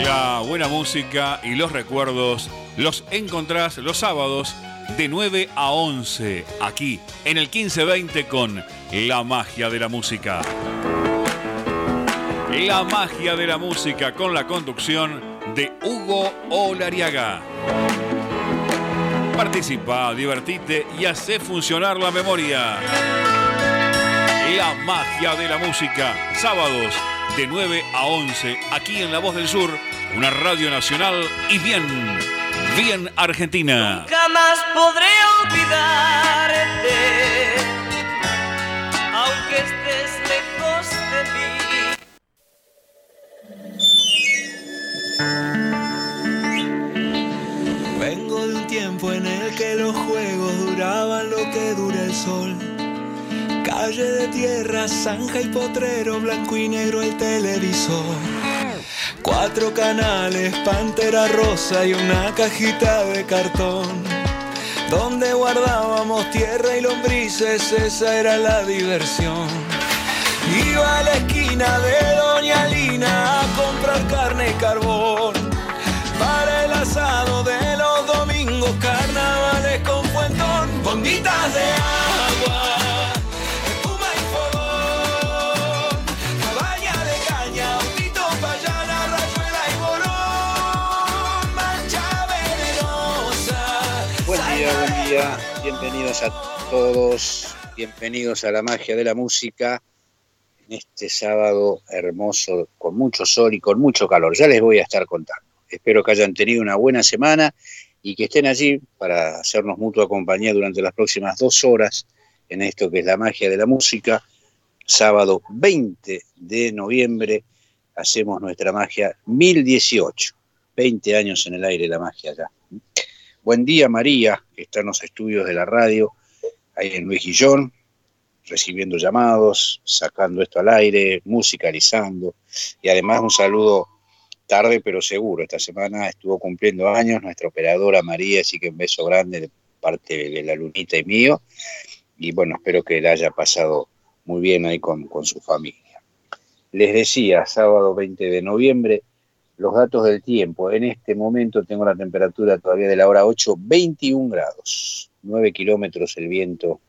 La buena música y los recuerdos los encontrás los sábados de 9 a 11 aquí en el 1520 con La magia de la música. La magia de la música con la conducción de Hugo Olariaga. Participa, divertite y hace funcionar la memoria. La magia de la música, sábados de 9 a 11, aquí en La Voz del Sur, una radio nacional y bien, bien argentina. Nunca más podré olvidarte, aunque estés lejos de mí. Vengo de un tiempo en el que los juegos duraban lo que dura el sol. Calle de tierra, zanja y potrero, blanco y negro el televisor. Cuatro canales, pantera rosa y una cajita de cartón. Donde guardábamos tierra y lombrices, esa era la diversión. Iba a la esquina de Doña Lina a comprar carne y carbón. Para el asado de los domingos, carnavales con fuentón, bombitas de agua, Bienvenidos a todos. Bienvenidos a la magia de la música en este sábado hermoso, con mucho sol y con mucho calor. Ya les voy a estar contando. Espero que hayan tenido una buena semana y que estén allí para hacernos mutua compañía durante las próximas dos horas en esto que es la magia de la música. Sábado 20 de noviembre hacemos nuestra magia 1018. 20 años en el aire la magia ya. Buen día María, que está en los estudios de la radio, ahí en Luis Guillón, recibiendo llamados, sacando esto al aire, musicalizando. Y además un saludo tarde pero seguro. Esta semana estuvo cumpliendo años nuestra operadora María, así que un beso grande de parte de la Lunita y mío. Y bueno, espero que la haya pasado muy bien ahí con, con su familia. Les decía, sábado 20 de noviembre, los datos del tiempo. En este momento tengo la temperatura todavía de la hora 8, 21 grados, 9 kilómetros el viento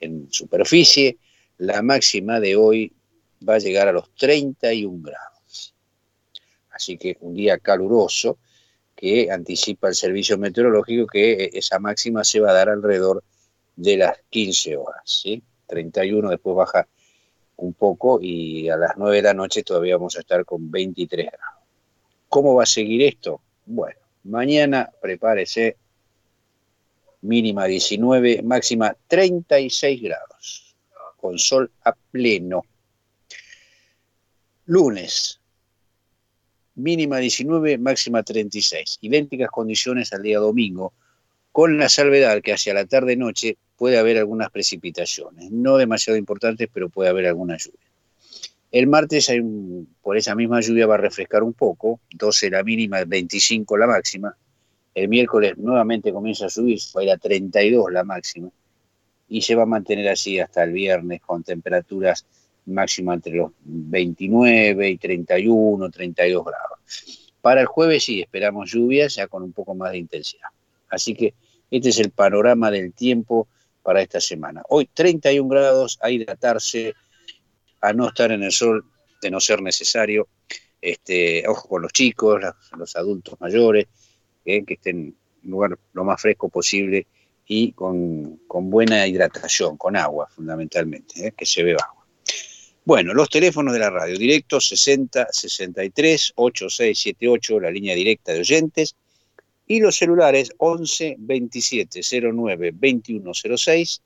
en superficie. La máxima de hoy va a llegar a los 31 grados. Así que un día caluroso que anticipa el servicio meteorológico que esa máxima se va a dar alrededor de las 15 horas. ¿sí? 31 después baja un poco y a las 9 de la noche todavía vamos a estar con 23 grados. ¿Cómo va a seguir esto? Bueno, mañana prepárese mínima 19, máxima 36 grados, con sol a pleno. Lunes, mínima 19, máxima 36, idénticas condiciones al día domingo, con la salvedad que hacia la tarde-noche puede haber algunas precipitaciones, no demasiado importantes, pero puede haber alguna lluvia. El martes, hay por esa misma lluvia, va a refrescar un poco, 12 la mínima, 25 la máxima, el miércoles nuevamente comienza a subir, va a ir a 32 la máxima y se va a mantener así hasta el viernes con temperaturas máximas entre los 29 y 31, 32 grados. Para el jueves sí, esperamos lluvias ya con un poco más de intensidad. Así que este es el panorama del tiempo para esta semana. Hoy 31 grados, a hidratarse, a no estar en el sol de no ser necesario. Este, ojo con los chicos, los adultos mayores, eh, que estén en un lugar lo más fresco posible y con, con buena hidratación, con agua fundamentalmente, eh, que se beba agua. Bueno, los teléfonos de la radio, directo 60 63 8678, la línea directa de oyentes, y los celulares 11 27 09 2106,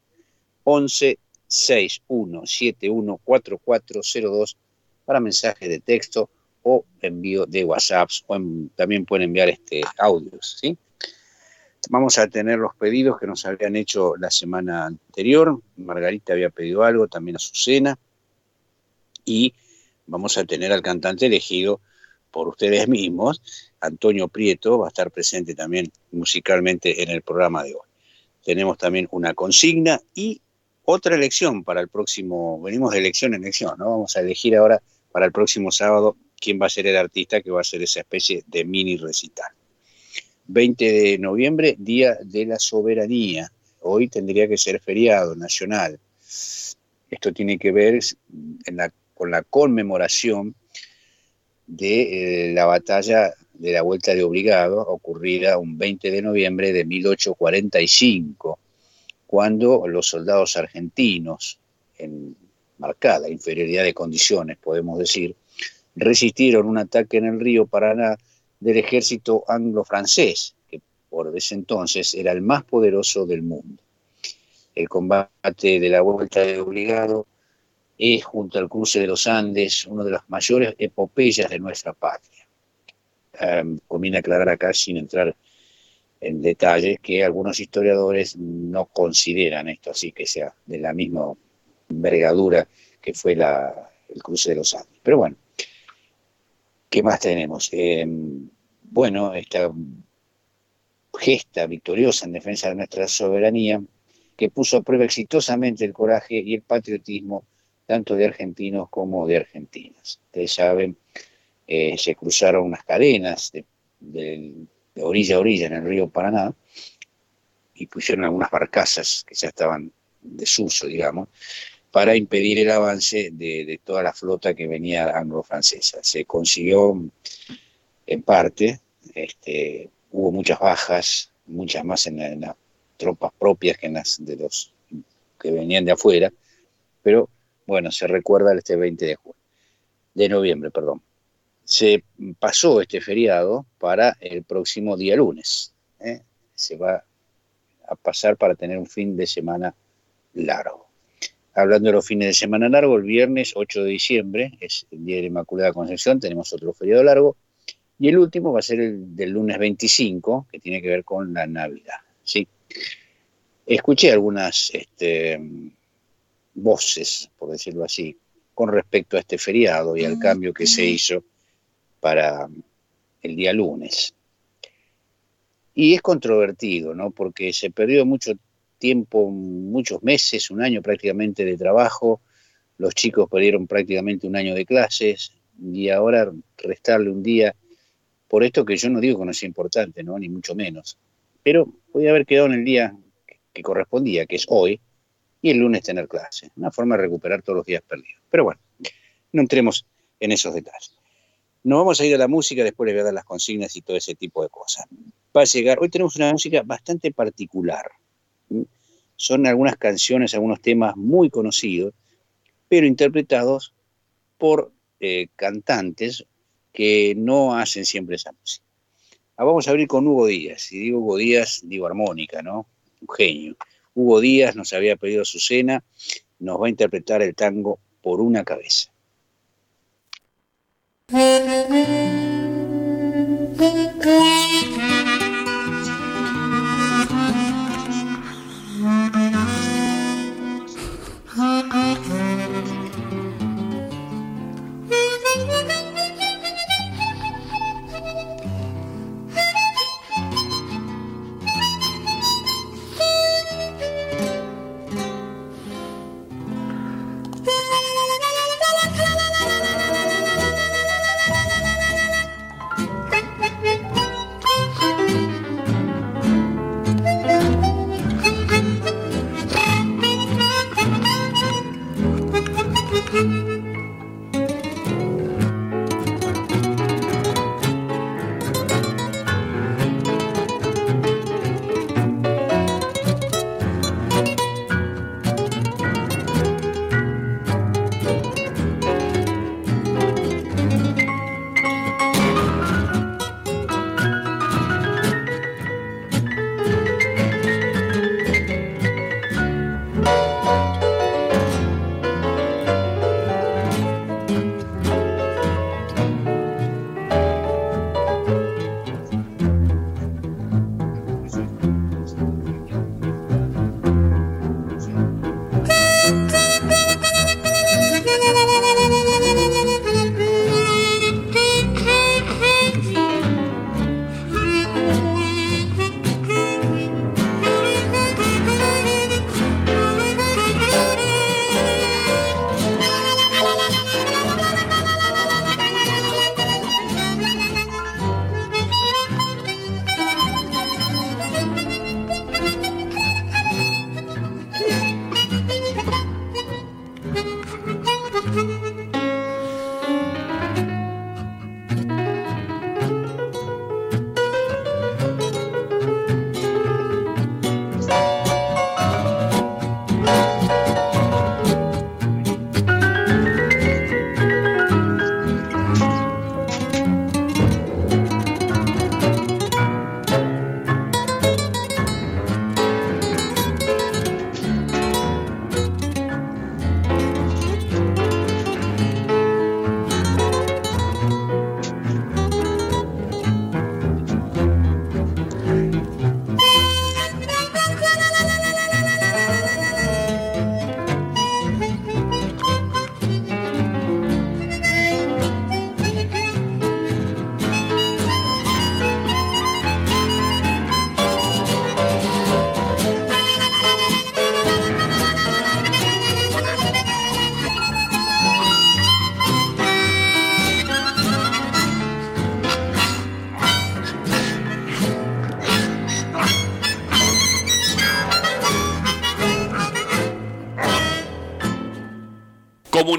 11 61 71 4402 para mensajes de texto o envío de WhatsApps o también pueden enviar este audios, ¿sí? Vamos a tener los pedidos que nos habían hecho la semana anterior. Margarita había pedido algo, también Azucena. Y vamos a tener al cantante elegido por ustedes mismos. Antonio Prieto va a estar presente también musicalmente en el programa de hoy. Tenemos también una consigna y otra elección para el próximo, venimos de elección en elección, ¿no? Vamos a elegir ahora para el próximo sábado quién va a ser el artista que va a hacer esa especie de mini recital. 20 de noviembre, Día de la Soberanía. Hoy tendría que ser feriado nacional. Esto tiene que ver con la conmemoración de eh, la batalla de la Vuelta de Obligado, ocurrida un 20 de noviembre de 1845, cuando los soldados argentinos, en marcada inferioridad de condiciones, podemos decir, resistieron un ataque en el río Paraná del ejército anglo-francés, que por ese entonces era el más poderoso del mundo. El combate de la vuelta de obligado es, junto al cruce de los Andes, una de las mayores epopeyas de nuestra patria. Um, conviene aclarar acá, sin entrar en detalles, que algunos historiadores no consideran esto así, que sea de la misma envergadura que fue el cruce de los Andes. Pero bueno, ¿qué más tenemos? Em, bueno, esta gesta victoriosa en defensa de nuestra soberanía, que puso a prueba exitosamente el coraje y el patriotismo tanto de argentinos como de argentinas. Ustedes saben, eh, se cruzaron unas cadenas de, orilla a orilla en el río Paraná y pusieron algunas barcazas que ya estaban desuso, digamos, para impedir el avance de, toda la flota que venía anglo-francesa. Se consiguió en parte, este, hubo muchas bajas, muchas más en, las tropas propias que en las de los que venían de afuera, pero bueno, se recuerda este 20 de de noviembre, perdón. Se pasó este feriado para el próximo día lunes. ¿eh? Se va a pasar para tener un fin de semana largo hablando de los fines de semana largo, el viernes 8 de diciembre es el Día de la Inmaculada Concepción, tenemos otro feriado largo, y el último va a ser el del lunes 25, que tiene que ver con la Navidad. ¿sí? Escuché algunas este, voces, por decirlo así, con respecto a este feriado y al cambio que se hizo para el día lunes. Y es controvertido, ¿no? Porque se perdió mucho tiempo, muchos meses, un año prácticamente de trabajo, los chicos perdieron prácticamente un año de clases y ahora restarle un día, por esto que yo no digo que no sea importante, ¿no? ni mucho menos, pero podía haber quedado en el día que correspondía, que es hoy, y el lunes tener clase, una forma de recuperar todos los días perdidos. Pero bueno, no entremos en esos detalles. Nos vamos a ir a la música, después les voy a dar las consignas y todo ese tipo de cosas. Va a llegar, hoy tenemos una música bastante particular, son algunas canciones, algunos temas muy conocidos, pero interpretados por eh, cantantes que no hacen siempre esa música. Ah, vamos a abrir con Hugo Díaz. Si digo Hugo Díaz, digo armónica, ¿no? Un genio. Hugo Díaz nos había pedido su cena, nos va a interpretar el tango por una cabeza. Música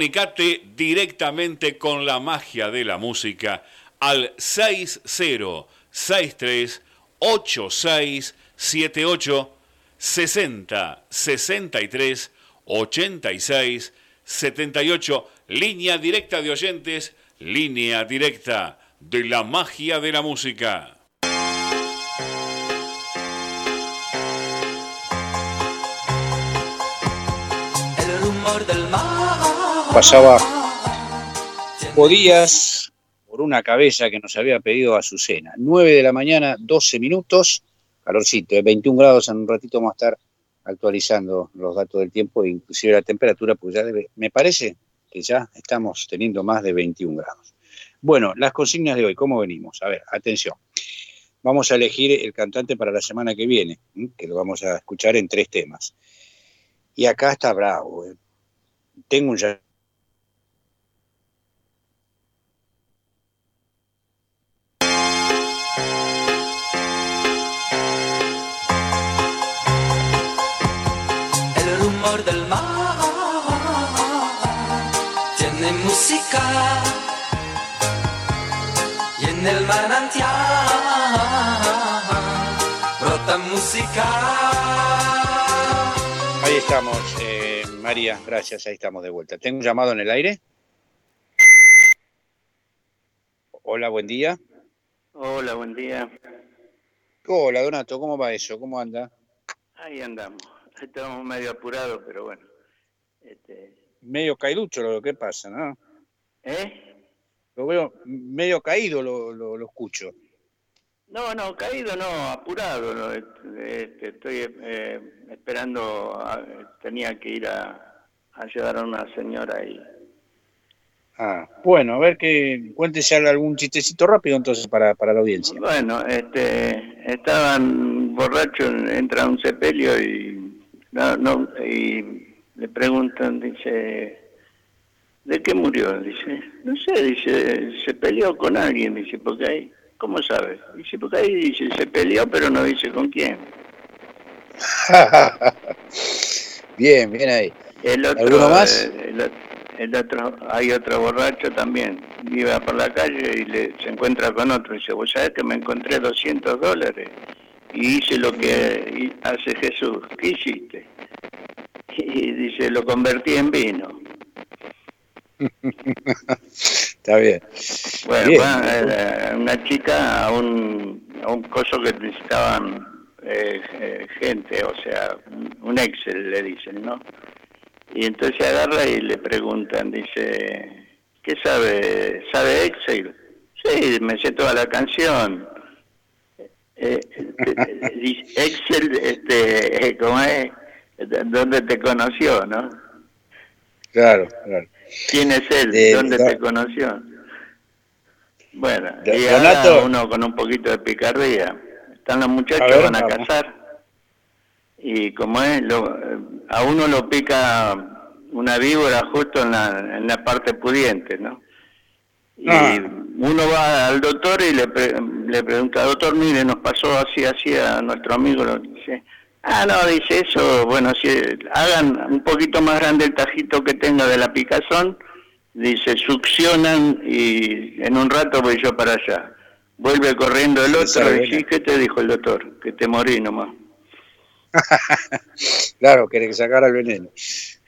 Comunicate directamente con la magia de la música al 6063 8678 60 63 86 78 línea directa de oyentes, línea directa de la magia de la música. El rumor del mar. Pasaba podías por una cabeza que nos había pedido Azucena. 9 de la mañana, 12 minutos, calorcito, de 21 grados, en un ratito vamos a estar actualizando los datos del tiempo, inclusive la temperatura, pues ya me parece que ya estamos teniendo más de 21 grados. Bueno, las consignas de hoy, ¿cómo venimos? A ver, atención. Vamos a elegir el cantante para la semana que viene, que lo vamos a escuchar en tres temas. Y acá está bravo. ¿eh? Tengo un en el manantial brota música. Ahí estamos, eh, María, gracias, ahí estamos de vuelta. ¿Tengo un llamado en el aire? Hola, buen día. Hola, buen día. Hola, Donato, ¿cómo va eso? ¿Cómo anda? Ahí andamos. Estamos medio apurados, pero bueno. Este, Medio caiducho lo que pasa, ¿no? ¿Eh? Lo veo medio caído, lo, lo, lo escucho. No, no, caído no, apurado. no, este, estoy eh, esperando, a- tenía que ir a, a ayudar a una señora y... Ah, bueno, a ver que cuéntese algún chistecito rápido entonces para, para la audiencia. Bueno, este, estaban borrachos, entra un sepelio y, no, no, y le preguntan, dice, ¿de qué murió? Dice, no sé, dice, se peleó con alguien, dice, porque ahí, ¿cómo sabe? Dice, porque ahí dice, se peleó, pero no dice con quién. bien, bien ahí. El otro, ¿Alguno más? eh, El, el otro, hay otro borracho también, iba por la calle y le, se encuentra con otro, dice, vos sabés que me encontré 200 dólares y hice lo que hace Jesús, ¿qué hiciste? Y dice, lo convertí en vino. Está bien. Bueno, Bien. eh, una chica a un, a un coso que necesitaban eh, eh, gente, o sea, un- Excel le dicen, ¿no? Y entonces agarra y le preguntan, dice, ¿qué sabe? ¿Sabe Excel? Sí, me sé toda la canción. Eh, eh, dice, Excel, este, ¿cómo es? ¿Dónde te conoció, no? Claro, claro. ¿Quién es él? Eh, ¿Dónde te conoció? Bueno, y Donato. uno con un poquito de picardía. Están los muchachos, A ver, van a vamos. casar. Y como es, lo- a uno lo pica una víbora justo en la, en la parte pudiente, ¿no? Y Ah. uno va al doctor y le, pre- le pregunta, doctor, mire, nos pasó así, así a nuestro amigo. Lo dice, ah, no, dice eso, bueno, si hagan un poquito más grande el tajito que tenga de la picazón, dice, succionan y en un rato voy yo para allá. Vuelve corriendo el otro y sí. ¿qué te dijo el doctor? Que te morí nomás. Claro, quiere que sacara el veneno.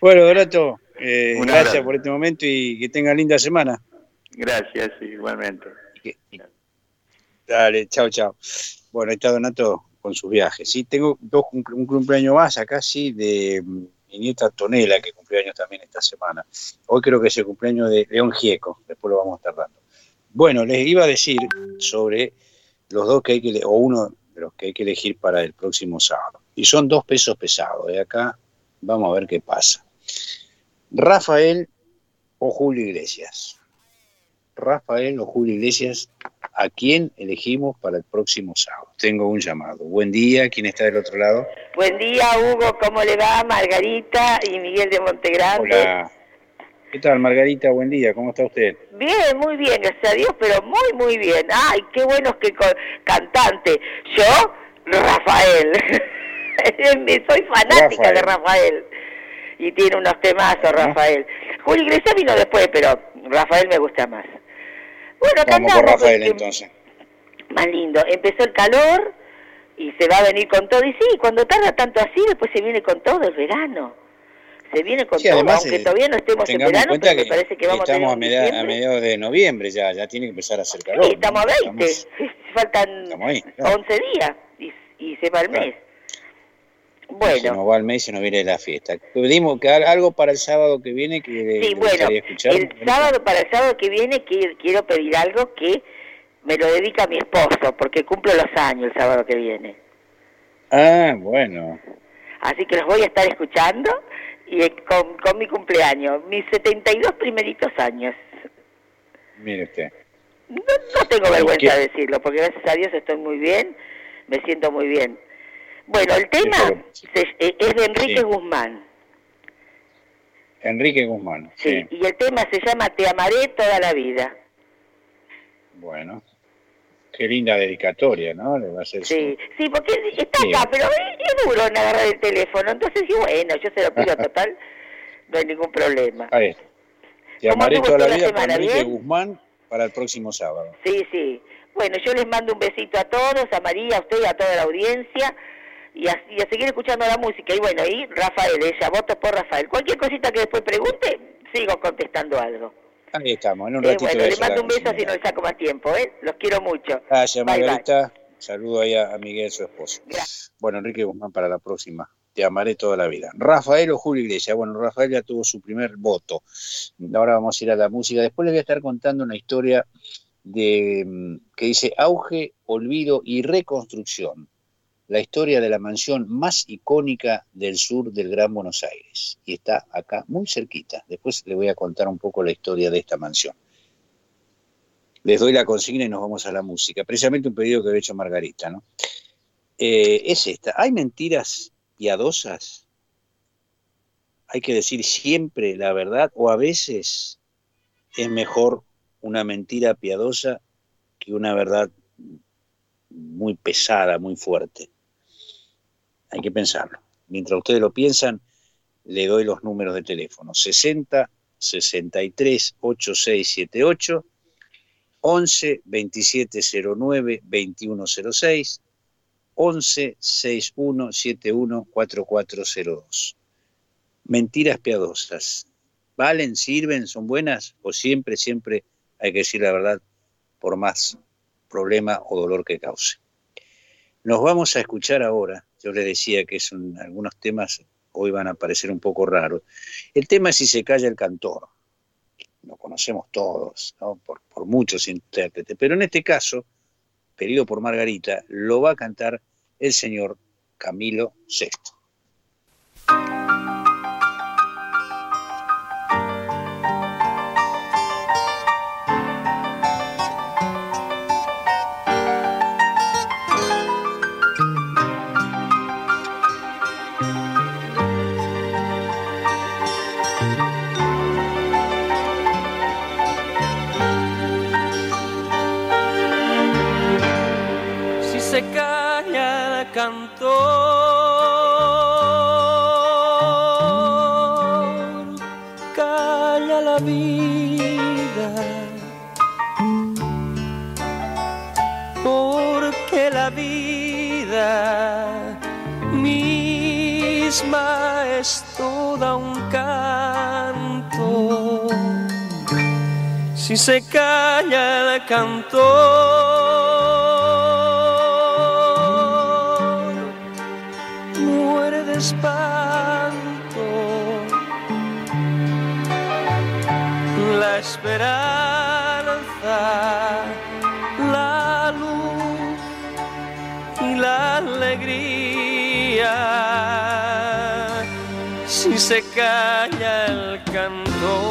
Bueno, Donato, eh, gracias por este momento y que tenga linda semana. Gracias, igualmente. Dale, chao, chao. Bueno, ahí está Donato con sus viajes. Sí, tengo dos, un, cumpleaños más acá, sí, de mm, mi nieta Tonela, que cumpleaños también esta semana. Hoy creo que es el cumpleaños de León Gieco, después lo vamos a estar dando. Bueno, les iba a decir sobre los dos que hay que, o uno de los que hay que elegir para el próximo sábado. Y son dos pesos pesados. De acá vamos a ver qué pasa. Rafael o Julio Iglesias. Rafael o Julio Iglesias, ¿a quién elegimos para el próximo sábado? Tengo un llamado. Buen día, ¿quién está del otro lado? Buen día, Hugo, ¿cómo le va? Margarita y Miguel de Montegrande. Hola. ¿Qué tal, Margarita? Buen día, ¿cómo está usted? Bien, muy bien, gracias a Dios, pero muy, muy bien. Ay, qué bueno que co- cantante. Yo, Rafael. Soy fanática Rafael. de Rafael. Y tiene unos temazos, Rafael. Julio Iglesias vino después, pero Rafael me gusta más. Bueno, Vamos por Rafael este, entonces. Más lindo. Empezó el calor y se va a venir con todo. Y sí, cuando tarda tanto así, después se viene con todo el verano. Se viene con Sí, todo, además, aunque eh, todavía no estemos en verano, cuenta pero me parece que vamos a tener estamos a, media- a mediados de noviembre ya, ya tiene que empezar a hacer calor. Sí, estamos a ¿no? 20, Estamos- faltan estamos ahí, claro. 11 días y, y se va el Claro. mes. Se Bueno, nos va el mes y se nos viene la fiesta. Pedimos que algo para el sábado que viene que sí, bueno, escuchar. el sábado, para el sábado que viene qui- quiero pedir algo que me lo dedica mi esposo, porque cumplo los años el sábado que viene. Ah, bueno. Así que los voy a estar escuchando y eh, con, con mi cumpleaños, mis 72 primeritos años. Mire usted. No, no tengo vergüenza de decirlo, porque gracias a Dios estoy muy bien, me siento muy bien. Bueno, el tema eh, es de Enrique Sí. Guzmán, Enrique Guzmán. sí, Sí. y el tema se llama Te amaré toda la vida. Bueno. Qué linda dedicatoria, ¿no? Le va a hacer su- Sí, sí, porque está Sí. acá, pero es, es duro en agarrar el teléfono, entonces sí, bueno, yo se lo pido total, no hay ningún problema. Ahí está. Te ¿Cómo amaré toda la toda la vida con semana? Enrique ¿Bien? Guzmán para el próximo sábado. Sí, sí. Bueno, yo les mando un besito a todos, a María, a usted y a toda la audiencia, y a, y a seguir escuchando la música. Y bueno, y Rafael, ella, voto por Rafael. Cualquier cosita que después pregunte, sigo contestando algo. Ahí estamos, en un Eh, ratito. bueno, de le mando un beso si no le saco más tiempo, ¿eh? Los quiero mucho. Gracias, Bye, bye. Margarita. Saludo ahí a, Miguel, su esposo. Gracias. Bueno, Enrique Guzmán para la próxima. Te amaré toda la vida. Rafael o Julio Iglesias. Bueno, Rafael ya tuvo su primer voto. Ahora vamos a ir a la música. Después les voy a estar contando una historia de mm, que dice auge, olvido y reconstrucción. La historia de la mansión más icónica del sur del Gran Buenos Aires. Y está acá muy cerquita. Después les voy a contar un poco la historia de esta mansión. Les doy la consigna y nos vamos a la música. Precisamente un pedido que había hecho Margarita, ¿no? Eh, es esta. ¿Hay mentiras piadosas? Hay que decir siempre la verdad o a veces es mejor una mentira piadosa que una verdad muy pesada, muy fuerte. Hay que pensarlo. Mientras ustedes lo piensan, le doy los números de teléfono. 60 63 8678 11 2709 2106 11 61 71 4402. Mentiras piadosas. ¿Valen, sirven, son buenas? ¿O siempre, siempre hay que decir la verdad por más problema o dolor que cause? Nos vamos a escuchar ahora. Yo les decía que son algunos temas hoy van a parecer un poco raros. El tema es si se calla el cantor lo conocemos todos, por, por muchos intérpretes, pero en este caso, pedido por Margarita, lo va a cantar el señor Camilo VI. Si se calla el cantor, muere de espanto. La esperanza, la luz y la alegría. Si se calla el cantor,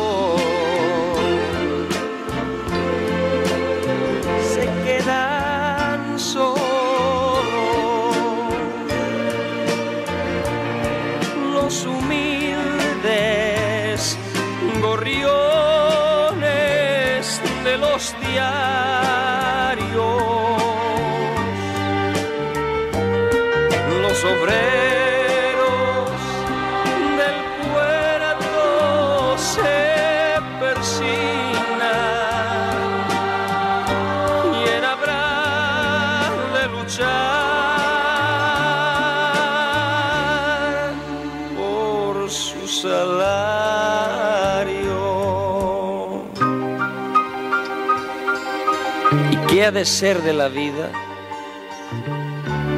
de ser de la vida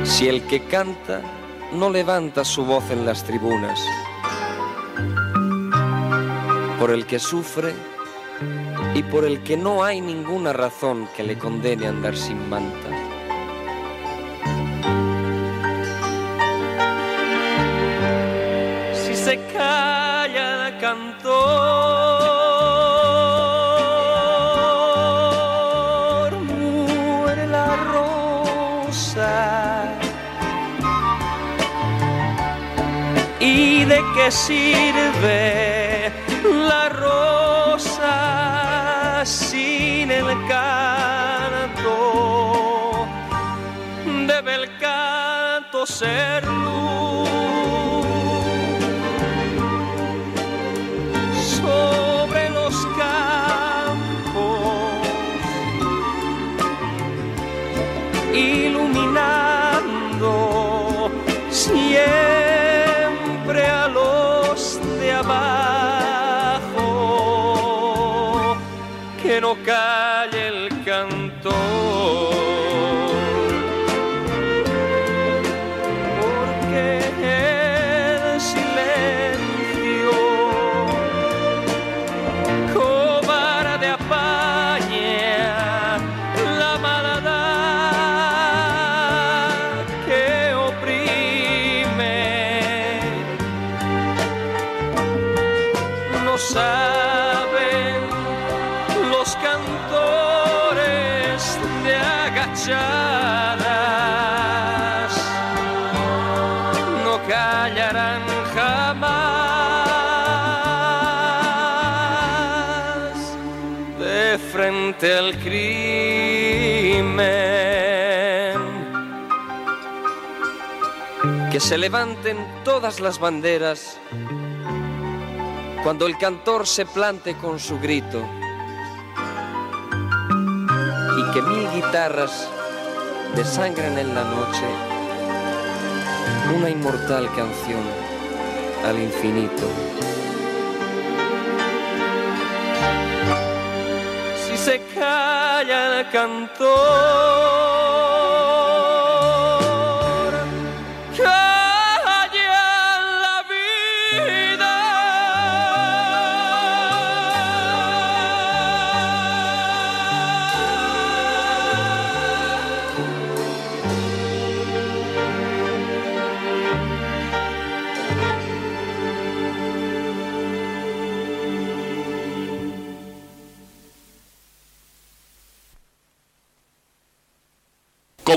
si el que canta no levanta su voz en las tribunas? Por el que sufre y por el que no hay ninguna razón que le condene a andar sin manta. Si se calla qué sirve la rosa sin el canto? Debe el canto ser se levanten todas las banderas cuando el cantor se plante con su grito y que mil guitarras desangren en la noche una inmortal canción al infinito. Si se calla el cantor,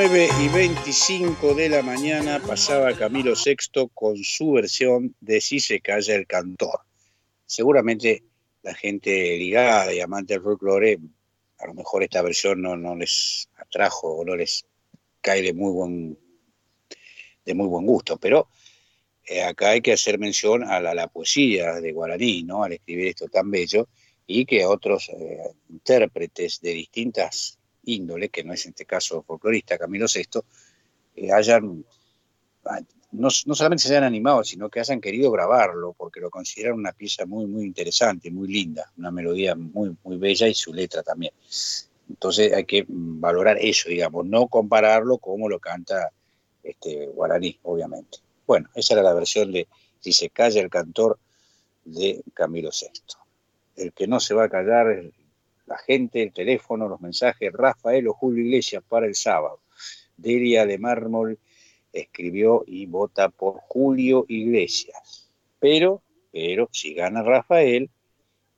9 y 25 de la mañana pasaba Camilo VI con su versión de Si se calla el cantor. Seguramente la gente ligada y amante del folclore, a lo mejor esta versión no, no les atrajo o no les cae de muy buen, de muy buen gusto, pero eh, acá hay que hacer mención a la, poesía de Guaraní, ¿no? al escribir esto tan bello, y que otros eh, intérpretes de distintas índole, que no es en este caso folclorista Camilo VI, eh, hayan, no, no, solamente se hayan animado, sino que hayan querido grabarlo, porque lo consideran una pieza muy, muy interesante, muy linda, una melodía muy, muy bella y su letra también. Entonces hay que valorar eso, digamos, no compararlo como lo canta este, Guaraní, obviamente. Bueno, esa era la versión de Si se calla el cantor de Camilo VI. El que no se va a callar es la gente, el teléfono, los mensajes, Rafael o Julio Iglesias para el sábado. Delia de Mármol escribió y vota por Julio Iglesias. Pero, pero, si gana Rafael,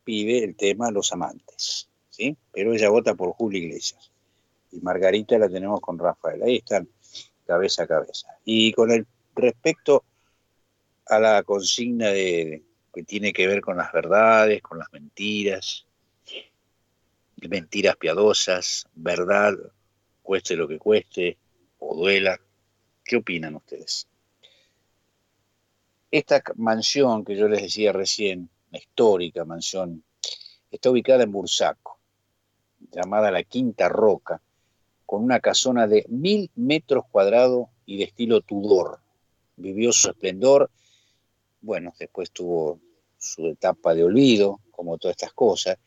pide el tema Los Amantes. ¿sí? Pero ella vota por Julio Iglesias. Y Margarita la tenemos con Rafael. Ahí están, cabeza a cabeza. Y con el respecto a la consigna de, que tiene que ver con las verdades, con las mentiras, mentiras piadosas, verdad, cueste lo que cueste, o duela, ¿Qué opinan ustedes? Esta mansión que yo les decía recién, histórica mansión, está ubicada en Bursaco, llamada la Quinta Roca, con una casona de mil metros cuadrados y de estilo Tudor. Vivió su esplendor, bueno, después tuvo su etapa de olvido, como todas estas cosas,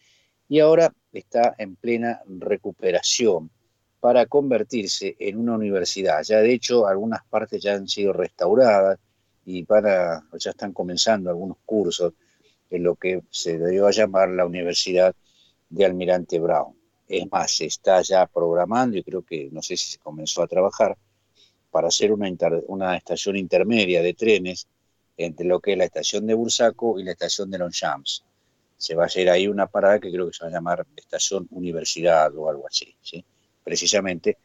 y ahora está en plena recuperación para convertirse en una universidad. Ya de hecho algunas partes ya han sido restauradas y para, ya están comenzando algunos cursos en lo que se debió a llamar la Universidad de Almirante Brown. Es más, se está ya programando y creo que, no sé si se comenzó a trabajar, para hacer una, una estación intermedia de trenes entre lo que es la estación de Bursaco y la estación de Longchamps. Se va a hacer ahí una parada que creo que se va a llamar Estación Universidad o algo así, ¿sí? precisamente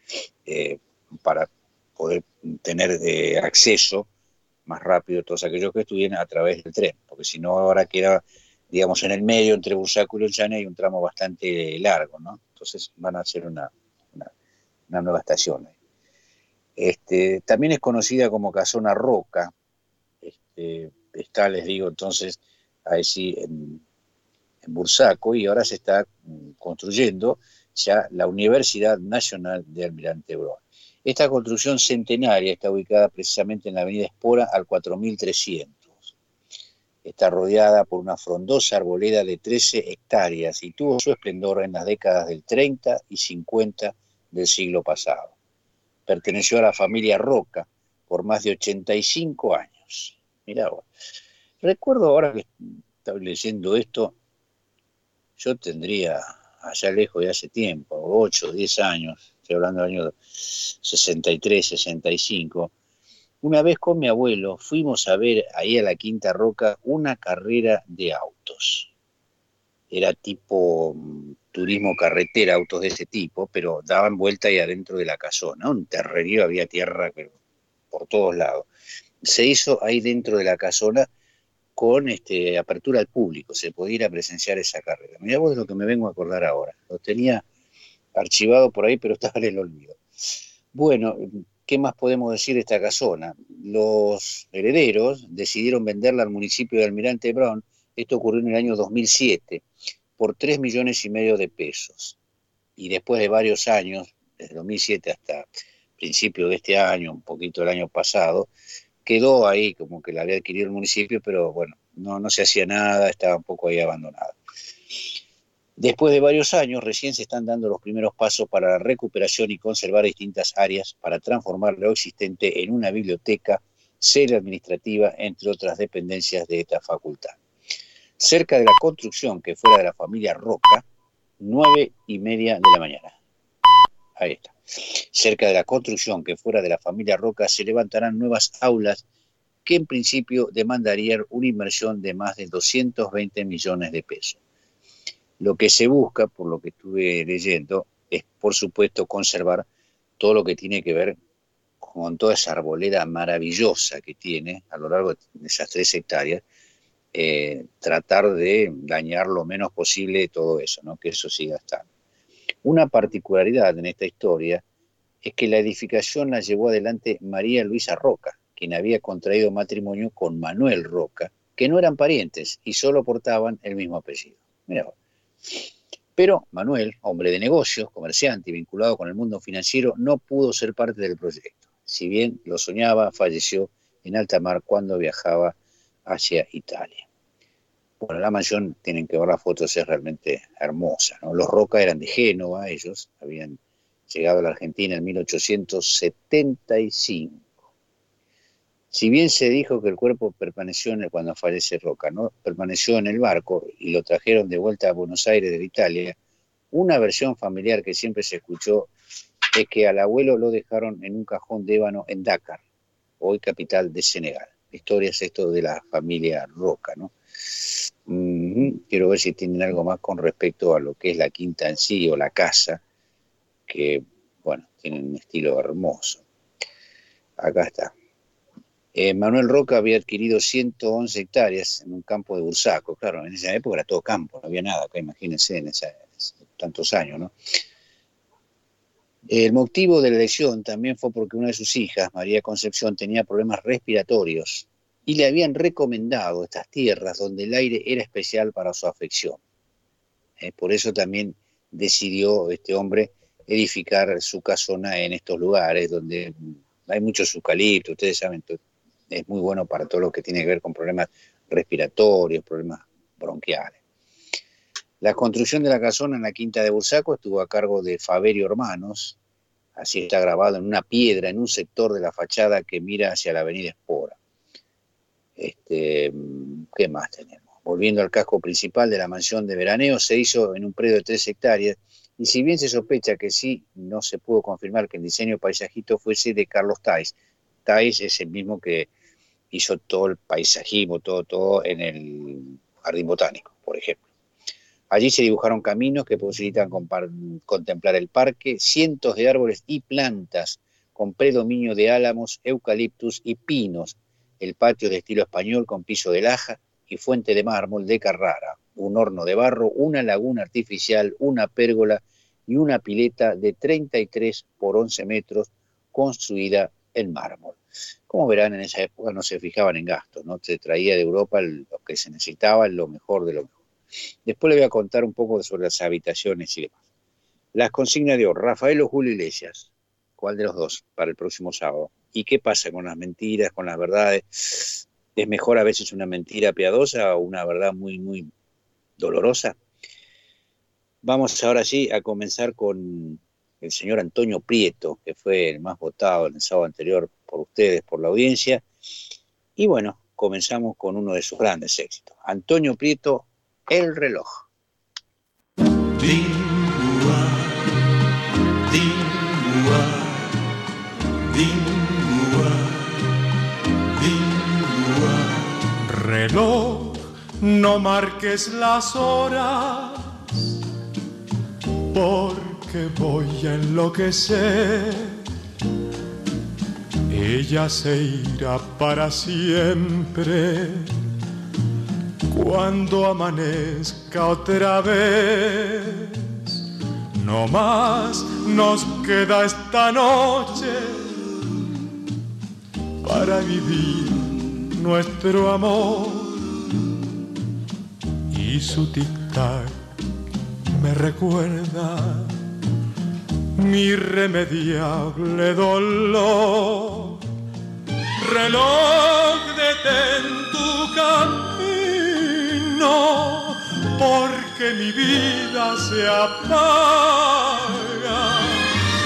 eh, para poder tener de acceso más rápido todos aquellos que estudien a través del tren, porque si no ahora queda, digamos, en el medio entre Bursaco y Longchamps hay un tramo bastante largo, ¿no? Entonces van a hacer una, una, nueva estación. Este, también es conocida como Casona Roca. Este, está, les digo, entonces, ahí sí, Bursaco, y ahora se está mm, construyendo ya la Universidad Nacional de Almirante Brown. Esta construcción centenaria está ubicada precisamente en la avenida Espora al 4300 está rodeada por una frondosa arboleda de 13 hectáreas y tuvo su esplendor en las décadas del 30 y 50 del siglo pasado. Perteneció a la familia Roca por más de 85 años. Mirá, recuerdo ahora que estaba leyendo esto, yo tendría allá lejos de hace tiempo, 8 o 10 años, estoy hablando del año 63, 65, una vez con mi abuelo fuimos a ver ahí a la Quinta Roca una carrera de autos. Era tipo mm, turismo carretera, autos de ese tipo, pero daban vuelta ahí adentro de la casona, un terrerío, había tierra por todos lados. Se hizo ahí dentro de la casona con este, apertura al público, se podía ir a presenciar esa carrera. Mirá vos de lo que me vengo a acordar ahora, lo tenía archivado por ahí, pero estaba en el olvido. Bueno, ¿Qué más podemos decir de esta casona? Los herederos decidieron venderla al municipio de Almirante Brown, esto ocurrió en el año 2007, por 3 millones y medio de pesos. Y después de varios años, desde 2007 hasta principio de este año, un poquito del año pasado, quedó ahí como que la había adquirido el municipio, pero bueno, no, no se hacía nada, estaba un poco ahí abandonada. Después de varios años, recién se están dando los primeros pasos para la recuperación y conservar distintas áreas para transformar lo existente en una biblioteca, sede administrativa, entre otras dependencias de esta facultad. Cerca de la construcción que fuera de la familia Roca, nueve y media de la mañana. Ahí está. Cerca de la construcción que fuera de la familia Roca se levantarán nuevas aulas que en principio demandarían una inversión de más de 220 millones de pesos. Lo que se busca, por lo que estuve leyendo, es por supuesto conservar todo lo que tiene que ver con toda esa arboleda maravillosa que tiene a lo largo de esas tres hectáreas, eh, tratar de dañar lo menos posible todo eso, ¿no? que eso siga estando. Una particularidad en esta historia es que la edificación la llevó adelante María Luisa Roca, quien había contraído matrimonio con Manuel Roca, que no eran parientes y solo portaban el mismo apellido. Pero Manuel, hombre de negocios, comerciante y vinculado con el mundo financiero, no pudo ser parte del proyecto. Si bien lo soñaba, falleció en alta mar cuando viajaba hacia Italia. Bueno, la mansión, tienen que ver las fotos, es realmente hermosa. Los Roca eran de Génova, ellos habían llegado a la Argentina en 1875. Si bien se dijo que el cuerpo permaneció en el, cuando fallece Roca, ¿no? permaneció en el barco y lo trajeron de vuelta a Buenos Aires de Italia, una versión familiar que siempre se escuchó es que al abuelo lo dejaron en un cajón de ébano en Dakar, hoy capital de Senegal. La historia es esto de la familia Roca, ¿no? Quiero ver si tienen algo más con respecto a lo que es la quinta en sí o la casa, que, bueno, tienen un estilo hermoso. Acá está. Eh, Manuel Roca había adquirido 111 hectáreas en un campo de Bursaco. Claro, en esa época era todo campo, no había nada acá, imagínense, en tantos años, ¿no? El motivo de la lesión también fue porque una de sus hijas, María Concepción, tenía problemas respiratorios y le habían recomendado estas tierras donde el aire era especial para su afección. Eh, por eso también decidió este hombre edificar su casona en estos lugares donde hay muchos eucaliptos, ustedes saben, es muy bueno para todo lo que tiene que ver con problemas respiratorios, problemas bronquiales. La construcción de la casona en la quinta de Bursaco estuvo a cargo de Faberio Hermanos, así está grabado en una piedra en un sector de la fachada que mira hacia la avenida Espora. Este, ¿Qué más tenemos? Volviendo al casco principal de la mansión de veraneo, se hizo en un predio de tres hectáreas y si bien se sospecha que sí, no se pudo confirmar que el diseño paisajito fuese de Carlos Tais. Tais es el mismo que hizo todo el paisajismo, todo, todo en el jardín botánico, por ejemplo. Allí se dibujaron caminos que posibilitan contemplar el parque, cientos de árboles y plantas con predominio de álamos, eucaliptus y pinos, el patio de estilo español con piso de laja y fuente de mármol de Carrara, un horno de barro, una laguna artificial, una pérgola y una pileta de 33 por 11 metros construida en mármol. Como verán, en esa época no se fijaban en gastos, no se traía de Europa lo que se necesitaba, lo mejor de lo mejor. Después le voy a contar un poco sobre las habitaciones y demás. Las consignas de hoy, Rafael o Julio Iglesias, ¿cuál de los dos para el próximo sábado? ¿Y qué pasa con las mentiras, con las verdades? ¿Es mejor a veces una mentira piadosa o una verdad muy, muy dolorosa? Vamos ahora sí a comenzar con el señor Antonio Prieto, que fue el más votado el sábado anterior por ustedes, por la audiencia. Y bueno, comenzamos con uno de sus grandes éxitos. Antonio Prieto, El reloj. Reloj, no marques las horas, porque voy a enloquecer. Ella se irá para siempre cuando amanezca otra vez. No más nos queda esta noche para vivir nuestro amor y su tic-tac me recuerda mi irremediable dolor. Reloj, detén tu camino, porque mi vida se apaga.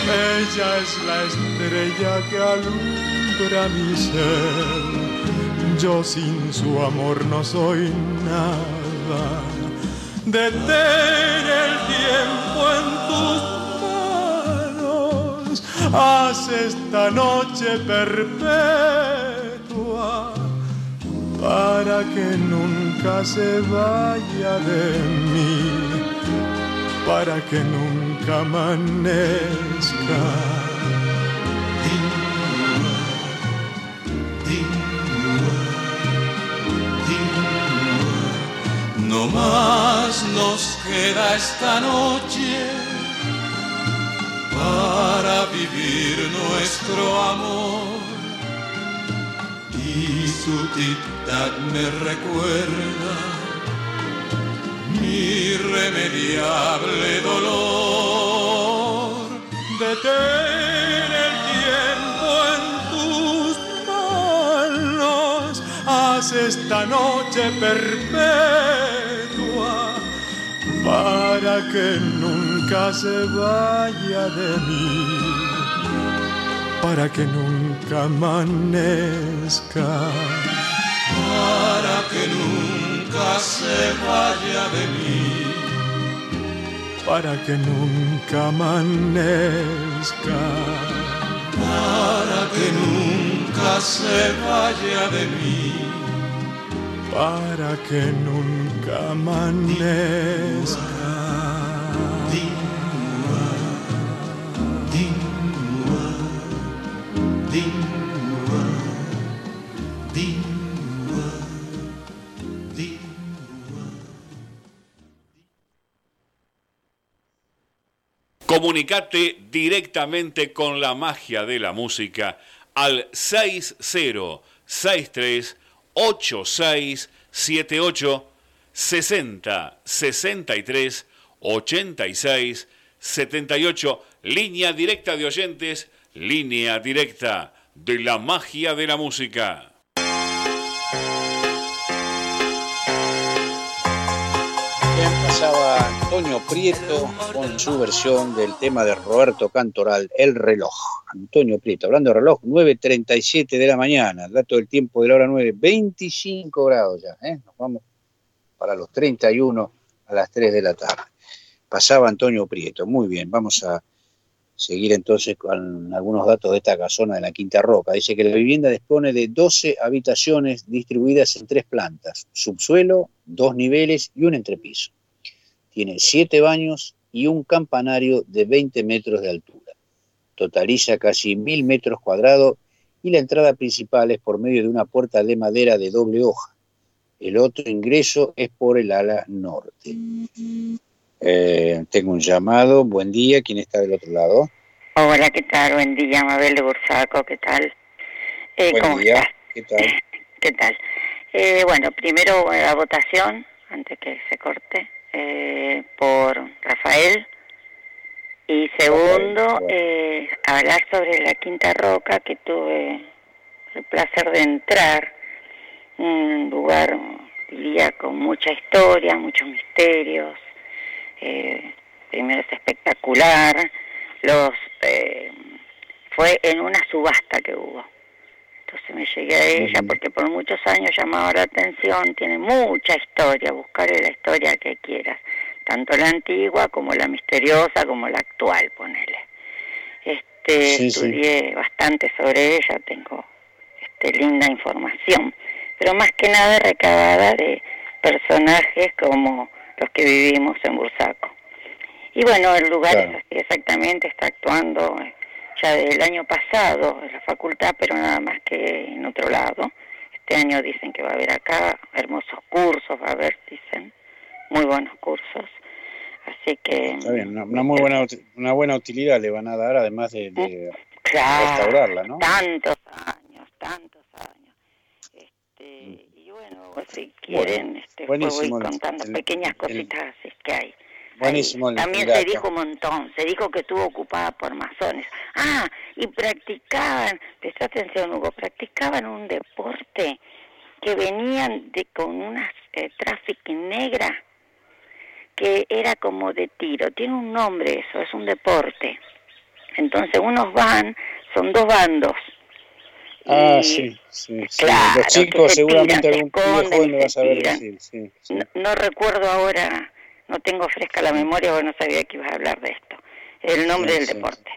Ella es la estrella que alumbra mi ser. Yo sin su amor no soy nada. Detén el tiempo en tus haz esta noche perpetua para que nunca se vaya de mí, para que nunca amanezca. No más nos queda esta noche para vivir nuestro amor. Y su tic-tac me recuerda mi irremediable dolor. Detén el tiempo en tus manos, haz esta noche perpetua para que nunca se vaya de mí, para que nunca amanezca, para que nunca se vaya de mí, para que nunca amanezca, para que nunca se vaya de mí para que nunca amanezca. Comunicate directamente con la magia de la música al 6063 8678 60 63 86 78 línea directa de oyentes, línea directa de la magia de la música. Pasaba Antonio Prieto con su versión del tema de Roberto Cantoral, El reloj. Antonio Prieto, hablando de reloj, 9.37 de la mañana, dato del tiempo de la hora 9, 25 grados ya, ¿eh? nos vamos para los 31 a las 3 de la tarde. Pasaba Antonio Prieto, muy bien, vamos a seguir entonces con algunos datos de esta casona de la Quinta Roca. Dice que la vivienda dispone de 12 habitaciones distribuidas en tres plantas, subsuelo, dos niveles y un entrepiso. Tiene siete baños y un campanario de 20 metros de altura. Totaliza casi mil metros cuadrados y la entrada principal es por medio de una puerta de madera de doble hoja. El otro ingreso es por el ala norte. Eh, tengo un llamado. Buen día. ¿Quién está del otro lado? Hola, ¿qué tal? Buen día, Mabel de Bursaco. ¿Qué tal? Eh, Buen día. ¿Qué tal? ¿Qué tal? Eh, bueno, primero la votación, antes que se corte eh, por Rafael. Y segundo, eh, hablar sobre la Quinta Roca, que tuve el placer de entrar, un lugar, diría, con mucha historia, muchos misterios. Eh, primero es espectacular, los eh, fue en una subasta que hubo. Entonces me llegué a ella porque por muchos años llamaba la atención, tiene mucha historia, buscarle la historia que quieras, tanto la antigua como la misteriosa como la actual, ponele. Este, estudié bastante sobre ella, tengo este, linda información, pero más que nada recabada de personajes como los que vivimos en Bursaco. Y bueno, el lugar es así exactamente, está actuando ya del año pasado en la facultad, pero nada más que en otro lado. Este año dicen que va a haber acá hermosos cursos, va a haber, dicen, muy buenos cursos. Así que... Está bien, una, muy buena, una buena utilidad le van a dar, además de, restaurarla, ¿no? Tantos años, tantos años. Este, y bueno, si quieren, este, voy contando pequeñas cositas así que hay. Buenísimo. también se dijo un montón, se dijo que estuvo ocupada por masones. Ah, y practicaban, presta atención Hugo, practicaban un deporte que venían de con unas eh, negra que era como de tiro, tiene un nombre eso, es un deporte. Entonces unos van, son dos bandos. Ah, sí, sí, Claro, Los chicos seguramente algún joven me va a decir, sí, no recuerdo ahora no tengo fresca la memoria porque no sabía que ibas a hablar de esto, el nombre del deporte.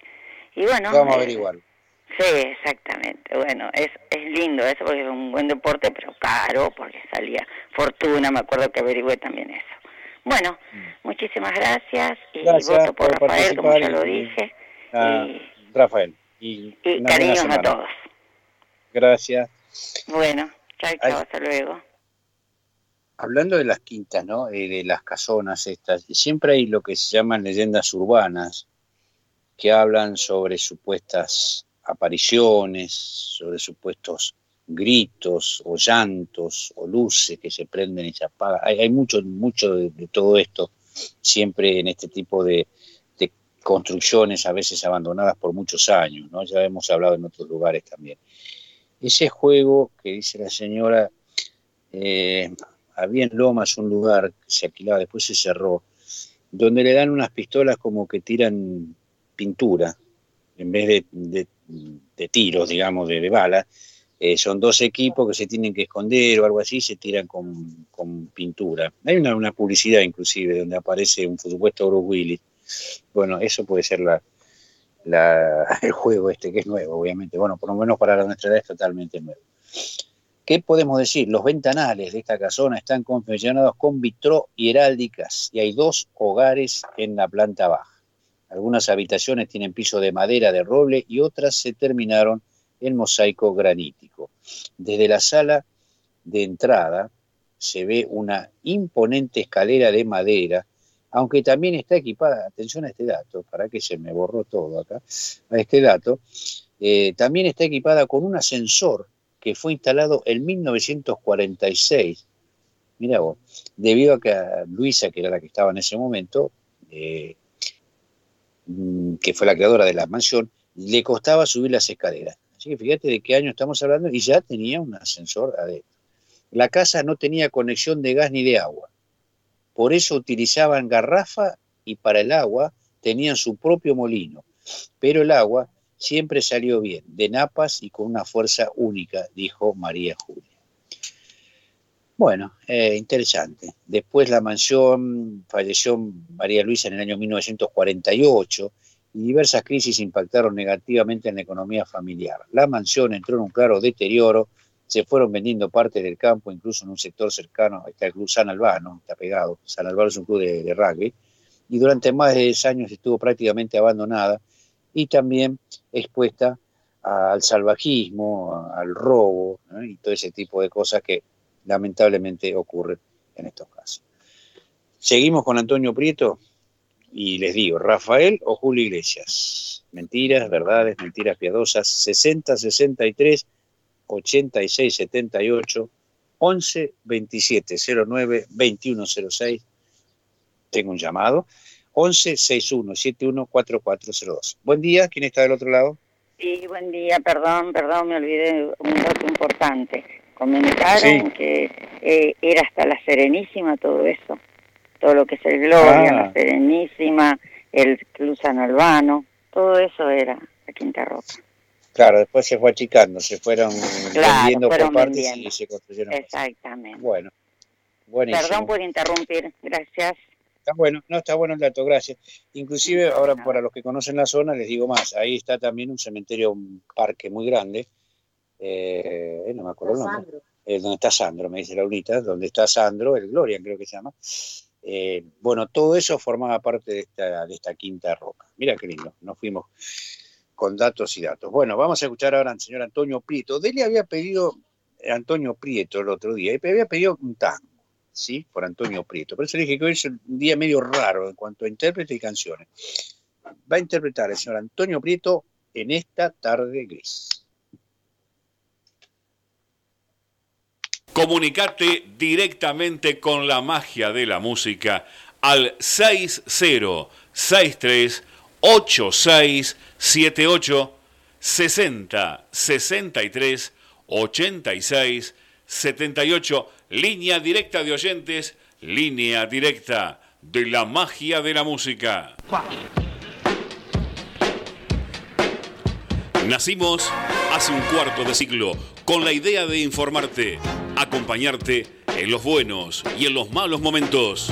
Y bueno, vamos a averiguar. Sí, exactamente. Bueno, es, es lindo eso porque es un buen deporte, pero caro porque salía fortuna, me acuerdo que averigüé también eso. Bueno, mm. muchísimas gracias y voto por, Rafael, como ya lo dije. y, Rafael. Y, y cariños a todos. Gracias. Bueno, chao, chao, hasta luego hablando de las quintas, ¿no? Eh, de las casonas estas, siempre hay lo que se llaman leyendas urbanas que hablan sobre supuestas apariciones, sobre supuestos gritos o llantos o luces que se prenden y se apagan. Hay, mucho, mucho de, todo esto siempre en este tipo de, construcciones a veces abandonadas por muchos años. Ya hemos hablado en otros lugares también. Ese juego que dice la señora, eh, había en Lomas un lugar que se alquilaba, después se cerró, donde le dan unas pistolas como que tiran pintura, en vez de, tiros, digamos, de, balas. Eh, son dos equipos que se tienen que esconder o algo así, se tiran con, pintura. Hay una, publicidad inclusive donde aparece un supuesto Bruce Willis. Bueno, eso puede ser la, el juego este, que es nuevo, obviamente. Bueno, por lo menos para nuestra edad es totalmente nuevo. ¿Qué podemos decir? Los ventanales de esta casona están confeccionados con vitró y heráldicas y hay dos hogares en la planta baja. Algunas habitaciones tienen piso de madera de roble y otras se terminaron en mosaico granítico. Desde la sala de entrada se ve una imponente escalera de madera aunque también está equipada, atención a este dato, para que se me borró todo acá, a este dato, eh, también está equipada con un ascensor que fue instalado en 1946. Mira vos, debido a que Luisa, que era la que estaba en ese momento, eh, mm, que fue la creadora de la mansión, le costaba subir las escaleras. Así que fíjate de qué año estamos hablando y ya tenía un ascensor adentro. La casa no tenía conexión de gas ni de agua. Por eso utilizaban garrafa y para el agua tenían su propio molino. Pero el agua siempre salió bien, de napas y con una fuerza única, dijo María Julia. Bueno, eh, interesante. Después la mansión falleció María Luisa en el año 1948 y diversas crisis impactaron negativamente en la economía familiar. La mansión entró en un claro deterioro se fueron vendiendo parte del campo, incluso en un sector cercano, está el Club San Albano, está pegado, San Albano es un club de, rugby, y durante más de 10 años estuvo prácticamente abandonada y también expuesta al salvajismo, al robo y todo ese tipo de cosas que lamentablemente ocurren en estos casos. Seguimos con Antonio Prieto y les digo, Rafael o Julio Iglesias. Mentiras, verdades, mentiras piadosas, 60, 63 86 78 11 27 09 21 06. Tengo un llamado. 11 61 71 4402. Buen día, ¿quién está del otro lado? Sí, buen día, perdón, perdón, me olvidé un dato importante. Comentaron que eh, era hasta la Serenísima todo eso, todo lo que es el Gloria, la ah. Serenísima, el Club San Albano, todo eso era la Quinta Roca. Claro, después se fue achicando, se fueron vendiendo por partes y se construyeron. Exactamente. Bueno, buenísimo. Perdón por interrumpir, gracias. Está bueno, no, está bueno el dato, gracias. Inclusive, ahora para los que conocen la zona, les digo más, ahí está también un cementerio, un parque muy grande, eh, no me acuerdo el nombre, eh, donde está Sandro, me dice Laurita, donde está Sandro, el Gloria creo que se llama. Eh, bueno, todo eso formaba parte de esta, de esta quinta roca. Mira qué lindo, nos fuimos con datos y datos. Bueno, vamos a escuchar ahora al señor Antonio Prieto. Dele había pedido eh, Antonio Prieto el otro día, y había pedido un tango, ¿sí? Por Antonio Prieto. Por eso dije que hoy es un día medio raro en cuanto a intérpretes y canciones. Va a interpretar el señor Antonio Prieto en esta tarde gris. Comunicate directamente con la magia de la música al 6063 86 78 60 63 86 78 línea directa de oyentes, línea directa de la magia de la música. Nacimos hace un cuarto de siglo con la idea de informarte, acompañarte en los buenos y en los malos momentos.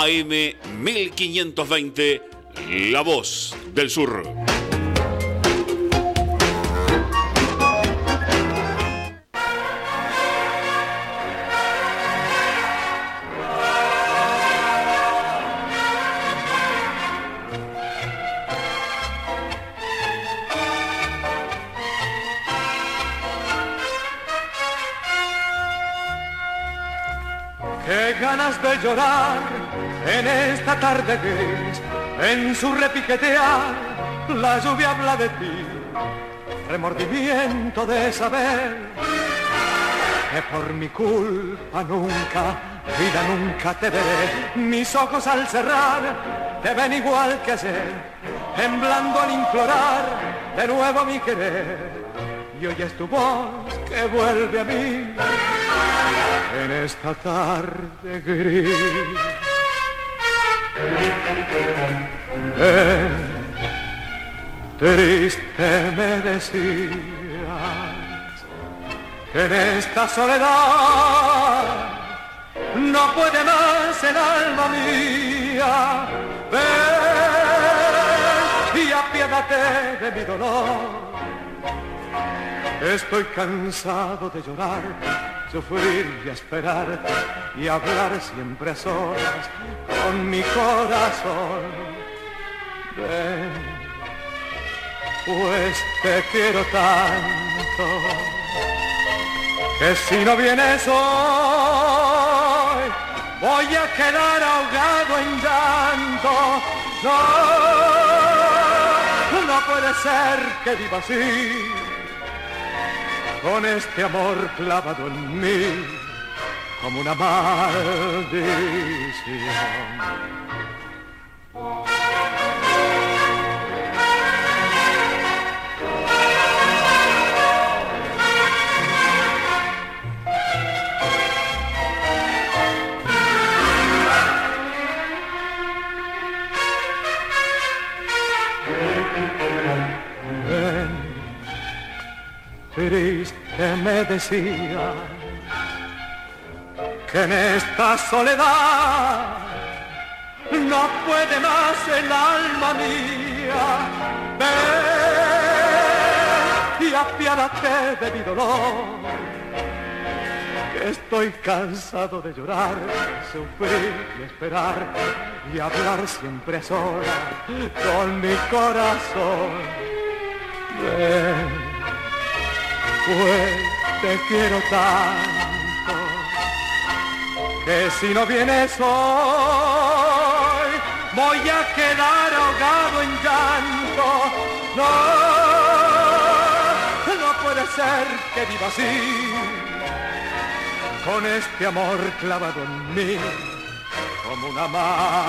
AM 1520, La Voz del Sur. Qué ganas de llorar en esta tarde gris, en su repiquetear, la lluvia habla de ti, remordimiento de saber que por mi culpa nunca, vida nunca te veré, mis ojos al cerrar te ven igual que ayer, temblando al implorar de nuevo mi querer, y oyes tu voz que vuelve a mí en esta tarde gris. Triste me decías que en esta soledad no puede más el alma mía. Ven y apiádate de mi dolor. Estoy cansado de llorar, sufrir y esperar y hablar siempre a solas con mi corazón. Ven, pues te quiero tanto que si no vienes hoy voy a quedar ahogado en llanto. No, no puede ser que viva así, con este amor clavado en mí como una maldición. Que me decía que en esta soledad no puede más el alma mía. Ven y apiádate de mi dolor, que estoy cansado de llorar, sufrir y esperar y hablar siempre sola con mi corazón. Ven pues te quiero tanto que si no vienes hoy voy a quedar ahogado en llanto. No, no puede ser que viva así con este amor clavado en mí como una maldición.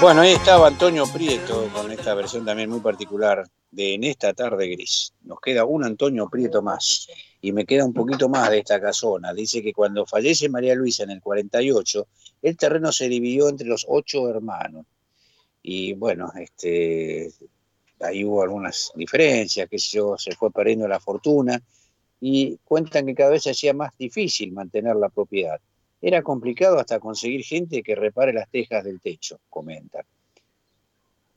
Bueno, ahí estaba Antonio Prieto con esta versión también muy particular de En esta tarde gris. Nos queda un Antonio Prieto más y me queda un poquito más de esta casona. Dice que cuando fallece María Luisa en el 48, el terreno se dividió entre los ocho hermanos. Y bueno, este, ahí hubo algunas diferencias, que yo, se fue perdiendo la fortuna y cuentan que cada vez se hacía más difícil mantener la propiedad. Era complicado hasta conseguir gente que repare las tejas del techo, comenta.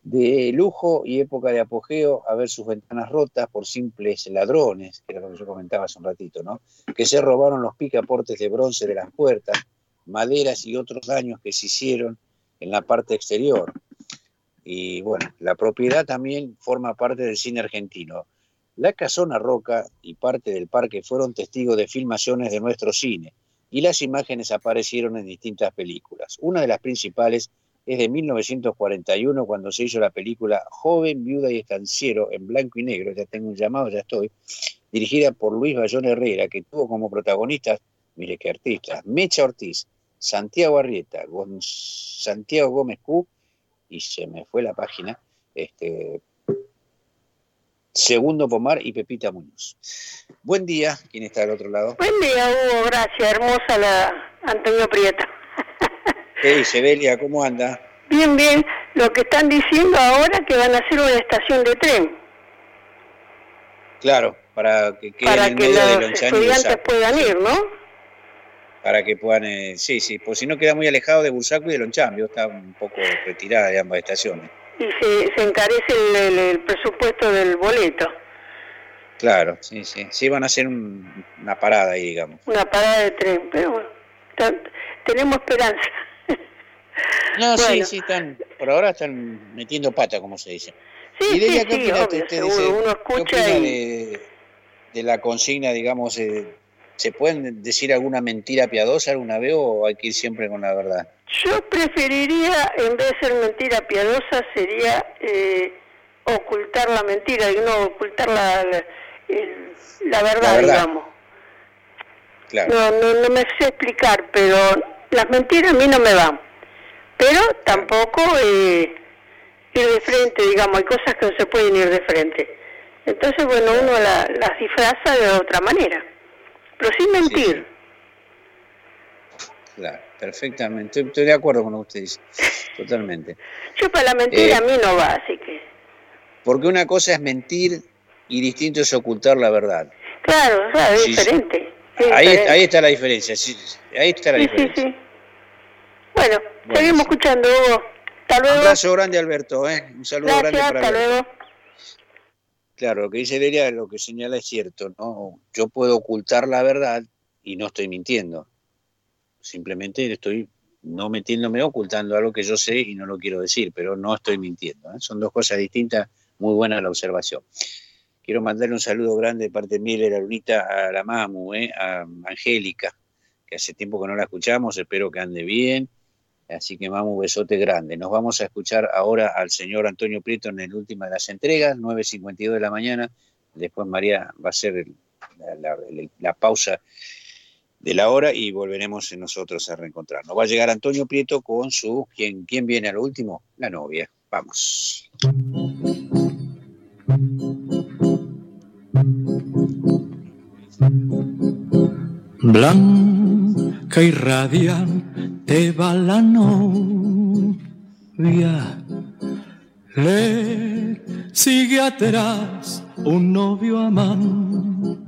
De lujo y época de apogeo, a ver sus ventanas rotas por simples ladrones, que era lo que yo comentaba hace un ratito, ¿no? Que se robaron los picaportes de bronce de las puertas, maderas y otros daños que se hicieron en la parte exterior. Y bueno, la propiedad también forma parte del cine argentino. La Casona Roca y parte del parque fueron testigos de filmaciones de nuestro cine y las imágenes aparecieron en distintas películas. Una de las principales es de 1941, cuando se hizo la película Joven, Viuda y Estanciero en blanco y negro, ya tengo un llamado, ya estoy, dirigida por Luis Bayón Herrera, que tuvo como protagonistas, mire qué artistas, Mecha Ortiz, Santiago Arrieta, Santiago Gómez Q, y se me fue la página, este, Segundo Pomar y Pepita Muñoz. Buen día, ¿quién está al otro lado? Buen día, Hugo, gracias, hermosa la Antonio Prieto. ¿Qué dice, Belia? ¿Cómo anda? Bien, bien. Lo que están diciendo ahora que van a hacer una estación de tren. Claro, para que para que los estudiantes puedan ir, ¿no? Para que puedan, eh, sí, sí, pues si no queda muy alejado de Bursaco y de Lonchambio, está un poco retirada de ambas estaciones y se, se encarece el, presupuesto del boleto. Claro, sí, sí. Sí van a hacer una parada ahí, digamos. Una parada de tren, pero bueno, tenemos esperanza. No, sí, sí, están, por ahora están metiendo pata, como se dice. Sí, sí, sí, uno escucha de, de, la consigna, digamos, eh, ¿se pueden decir alguna mentira piadosa alguna vez o hay que ir siempre con la verdad? Yo preferiría, en vez de ser mentira piadosa, sería eh, ocultar la mentira y no ocultar la, la, verdad, digamos. No, no, no me sé explicar, pero las mentiras a mí no me van. Pero tampoco eh, ir de frente, digamos, hay cosas que no se pueden ir de frente. Entonces, bueno, uno las la disfraza de otra manera, pero sin mentir. Claro, perfectamente. Estoy de acuerdo con lo que usted dice, totalmente. Yo para la mentira eh, a mí no va, así que... Porque una cosa es mentir y distinto es ocultar la verdad. Claro, claro, es diferente. ahí, ahí está la diferencia, sí, ahí está la diferencia. Bueno, seguimos escuchando, Hugo. Hasta luego. Un abrazo grande, Alberto. ¿eh? Un saludo grande para hasta luego. Claro, lo que dice Delia, lo que señala es cierto, ¿no? Yo puedo ocultar la verdad y no estoy mintiendo. Simplemente estoy no metiéndome ocultando algo que yo sé y no lo quiero decir, pero no estoy mintiendo. ¿eh? Son dos cosas distintas, muy buena la observación. Quiero mandarle un saludo grande de parte de de la lunita, a la Mamu, ¿eh? a Angélica, que hace tiempo que no la escuchamos, espero que ande bien Así que vamos, besote grande. Nos vamos a escuchar ahora al señor Antonio Prieto en el última de las entregas, 9.52 de la mañana. Después María va a hacer la, pausa de la hora y volveremos nosotros a reencontrarnos. Va a llegar Antonio Prieto con su... ¿Quién, quién viene a lo último? La novia. Vamos. Blanca y radiante va la novia, le sigue atrás un novio amante.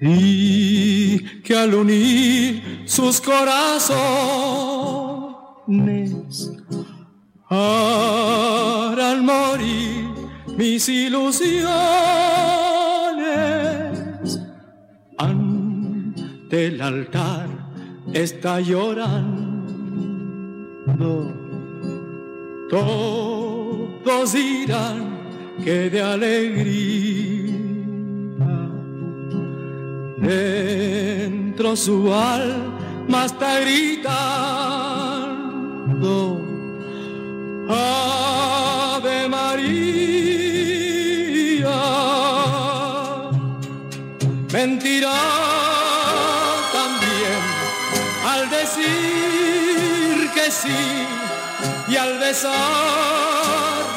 Y que al unir sus corazones harán morir mis ilusiones del altar está llorando. Todos dirán que de alegría dentro su alma está gritando. Ave María, mentira y al besar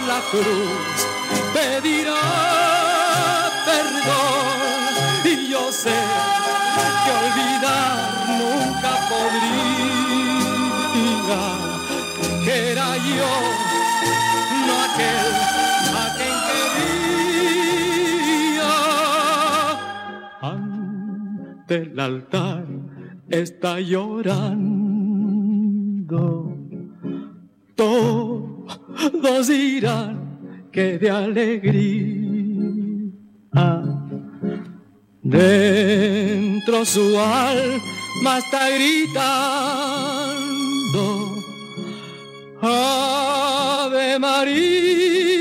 la cruz pedirá perdón y yo sé que olvidar nunca podría que era yo no aquel a quien quería ante el altar está llorando. Todos dirán que de alegría dentro su alma está gritando. Ave María.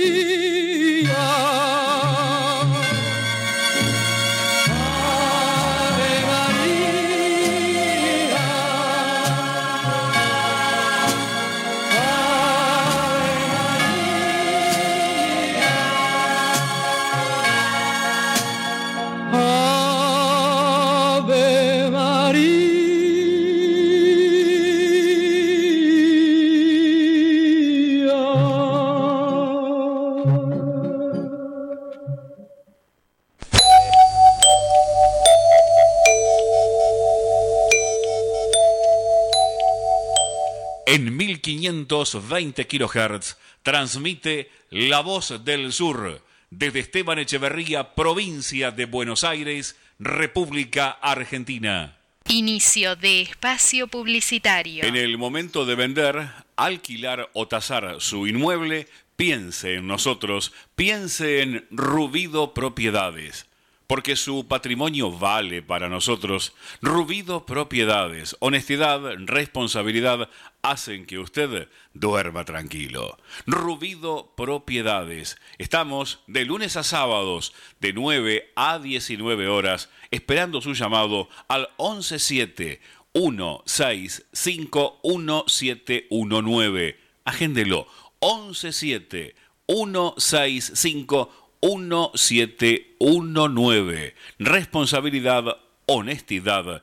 1520 kHz transmite La Voz del Sur desde Esteban Echeverría, provincia de Buenos Aires, República Argentina. Inicio de espacio publicitario. En el momento de vender, alquilar o tasar su inmueble, piense en nosotros, piense en Rubido Propiedades porque su patrimonio vale para nosotros. Rubido Propiedades, honestidad, responsabilidad hacen que usted duerma tranquilo. Rubido Propiedades. Estamos de lunes a sábados de 9 a 19 horas esperando su llamado al 117 165 1719. Agéndelo 117 165 1719. Responsabilidad, honestidad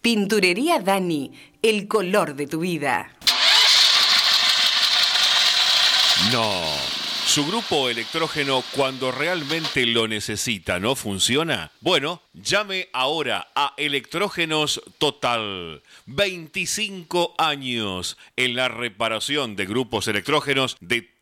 Pinturería Dani, el color de tu vida. No. Su grupo electrógeno cuando realmente lo necesita no funciona. Bueno, llame ahora a Electrógenos Total. 25 años en la reparación de grupos electrógenos de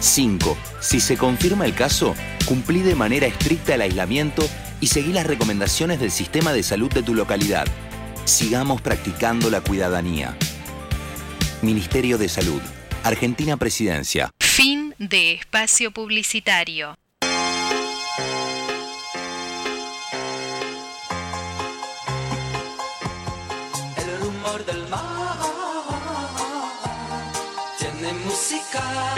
5. Si se confirma el caso, cumplí de manera estricta el aislamiento y seguí las recomendaciones del sistema de salud de tu localidad. Sigamos practicando la cuidadanía. Ministerio de Salud. Argentina Presidencia. Fin de espacio publicitario.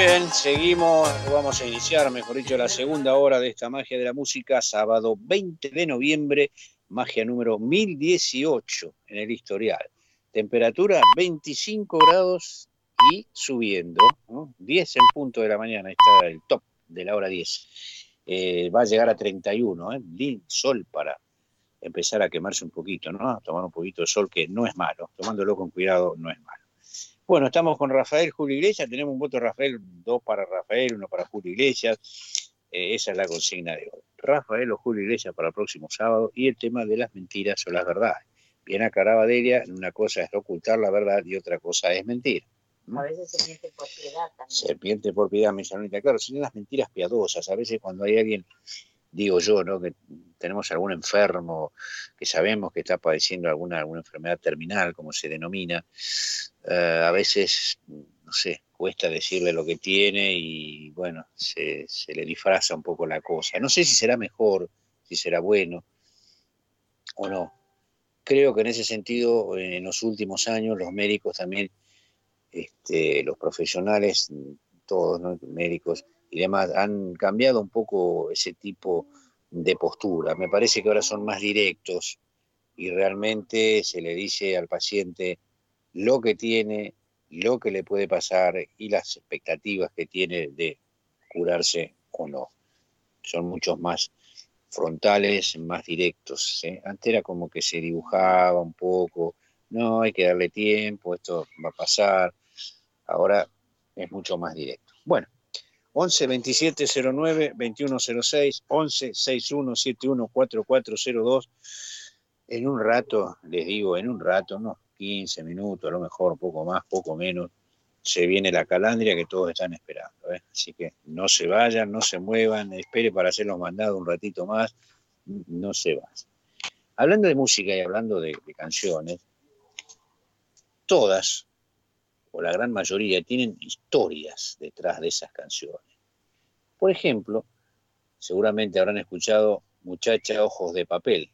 Bien, seguimos, vamos a iniciar, mejor dicho, la segunda hora de esta magia de la música, sábado 20 de noviembre, magia número 1018 en el historial. Temperatura 25 grados y subiendo, 10 en punto de la mañana, está el top de la hora 10. Eh, va a llegar a 31, ¿eh? sol para empezar a quemarse un poquito, ¿no? A tomar un poquito de sol, que no es malo, tomándolo con cuidado no es malo. Bueno, estamos con Rafael Julio Iglesias, tenemos un voto de Rafael, dos para Rafael, uno para Julio Iglesias. Eh, esa es la consigna de hoy. Rafael o Julio Iglesias para el próximo sábado y el tema de las mentiras o las verdades. Bien aclaraba Delia, una cosa es ocultar la verdad y otra cosa es mentir. A veces se miente por piedad también. Se miente por piedad, mi Claro, son las mentiras piadosas. A veces cuando hay alguien, digo yo, ¿no? Que tenemos algún enfermo que sabemos que está padeciendo alguna, alguna enfermedad terminal, como se denomina, eh, a veces, no sé, cuesta decirle lo que tiene y bueno, se, le disfraza un poco la cosa. No sé si será mejor, si será bueno o no. Creo que en ese sentido, en los últimos años, los médicos también, este, los profesionales, todos, ¿no? médicos y demás, han cambiado un poco ese tipo de postura. Me parece que ahora son más directos y realmente se le dice al paciente, lo que tiene, lo que le puede pasar y las expectativas que tiene de curarse o no. Son muchos más frontales, más directos. ¿eh? Antes era como que se dibujaba un poco, no, hay que darle tiempo, esto va a pasar. Ahora es mucho más directo. Bueno, 11 2709 2106 11 61 71 4402 en un rato, les digo, en un rato, unos 15 minutos, a lo mejor, poco más, poco menos, se viene la calandria que todos están esperando. ¿eh? Así que no se vayan, no se muevan, espere para hacer los mandados un ratito más, no se vayan. Hablando de música y hablando de, de canciones, todas, o la gran mayoría, tienen historias detrás de esas canciones. Por ejemplo, seguramente habrán escuchado Muchacha Ojos de Papel,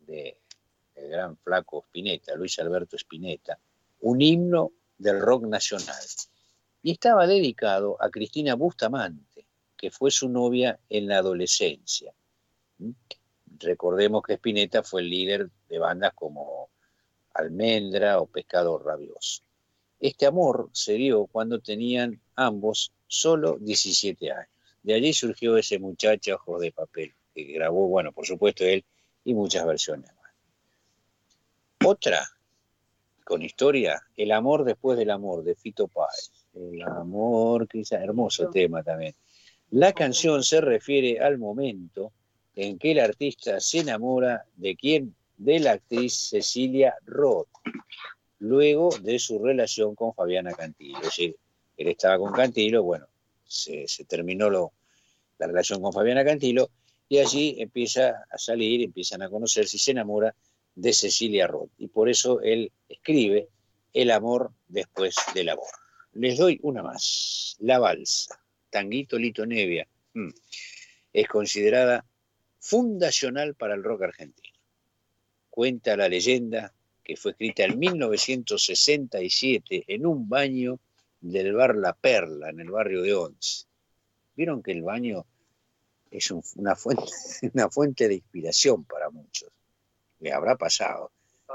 de el gran flaco Spinetta, Luis Alberto Spinetta, un himno del rock nacional. Y estaba dedicado a Cristina Bustamante, que fue su novia en la adolescencia. ¿Mm? Recordemos que Spinetta fue el líder de bandas como Almendra o Pescado Rabioso. Este amor se dio cuando tenían ambos solo 17 años. De allí surgió ese muchacho Ojos de Papel, que grabó, bueno, por supuesto él y muchas versiones más. Otra con historia, El amor después del amor, de Fito Páez. El amor, quizá, hermoso tema también. La canción se refiere al momento en que el artista se enamora de quién? De la actriz Cecilia Roth, luego de su relación con Fabiana Cantilo. Es decir, él estaba con Cantilo, bueno, se, terminó la relación con Fabiana Cantilo y allí empieza a salir, empiezan a conocerse y se enamora de Cecilia Roth. Y por eso él escribe El amor después del amor. Les doy una más. La balsa, Tanguito Lito Nevia, mm, es considerada fundacional para el rock argentino. Cuenta la leyenda que fue escrita en 1967 en un baño del bar La Perla, en el barrio de Once. Vieron que el baño es una, fuente, una fuente de inspiración para muchos. Le habrá pasado,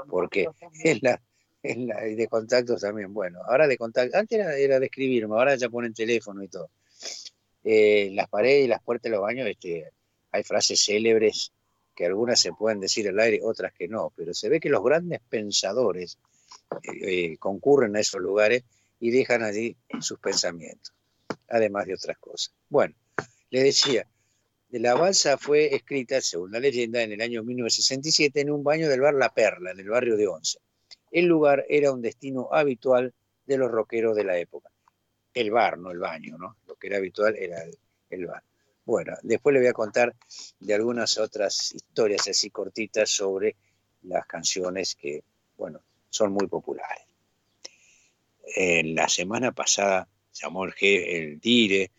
porque es la, la, de contactos también. Bueno, ahora de contacto, antes era, de escribirme, ahora ya ponen teléfono y todo. Eh, las paredes y las puertas de los baños, este, hay frases célebres que algunas se pueden decir al aire, otras que no, pero se ve que los grandes pensadores eh, eh, concurren a esos lugares y dejan allí sus pensamientos, además de otras cosas. Bueno, le decía, la balsa fue escrita, según la leyenda, en el año 1967 en un baño del bar La Perla, en el barrio de Once. El lugar era un destino habitual de los rockeros de la época. El bar, no el baño, ¿no? Lo que era habitual era el, bar. Bueno, después le voy a contar de algunas otras historias así cortitas sobre las canciones que, bueno, son muy populares. En la semana pasada llamó el, el Dire,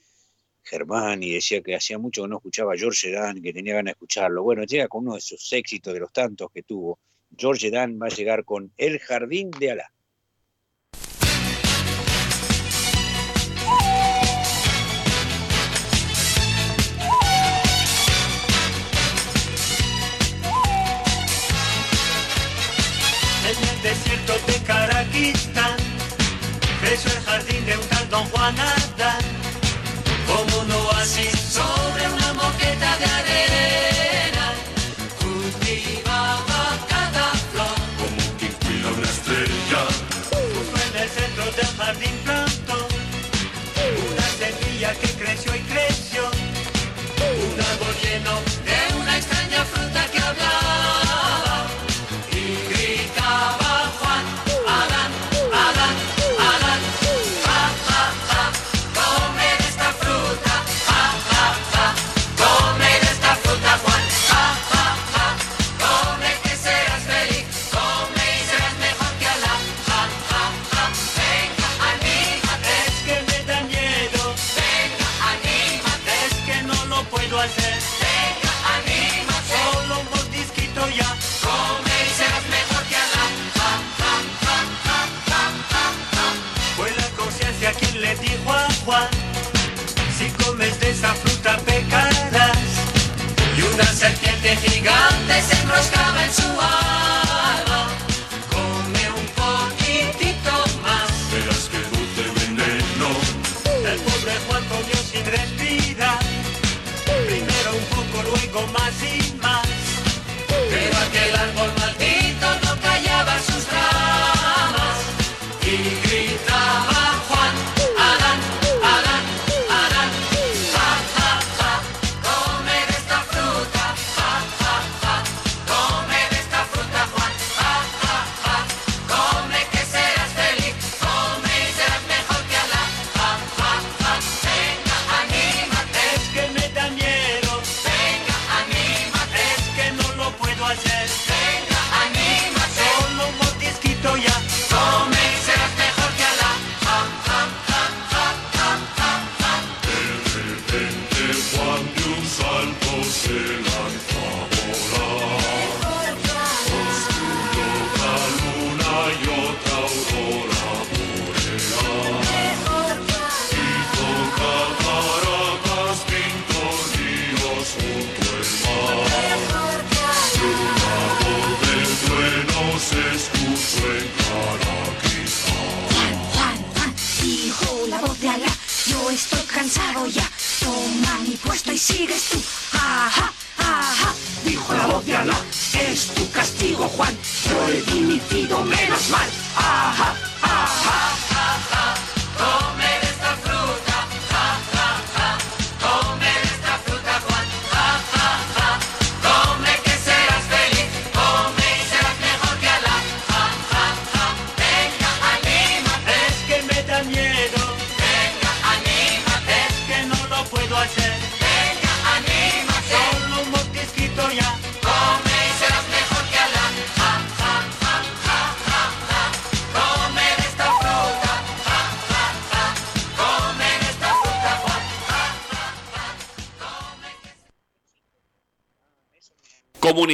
Germán y decía que hacía mucho que no escuchaba George Dan, que tenía ganas de escucharlo. Bueno, llega con uno de sus éxitos, de los tantos que tuvo. George Dan va a llegar con El Jardín de Alá. Desierto de Karaquistán creció el jardín de un tal Don Juan Adán como un oasis sobre una moqueta de arena. Gigante se enroscaba en su alma.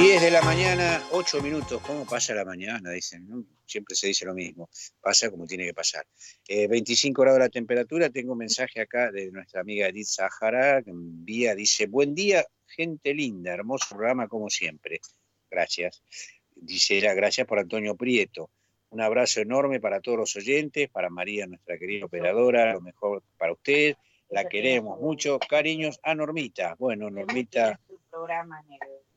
10 de la mañana, 8 minutos. ¿Cómo pasa la mañana? Dicen, Siempre se dice lo mismo. Pasa como tiene que pasar. 25 eh, grados la temperatura. Tengo un mensaje acá de nuestra amiga Edith Sahara, que envía, dice, buen día, gente linda, hermoso programa como siempre. Gracias. Dice, gracias por Antonio Prieto. Un abrazo enorme para todos los oyentes, para María, nuestra querida operadora, lo mejor para usted. La queremos mucho. Cariños a Normita. Bueno, Normita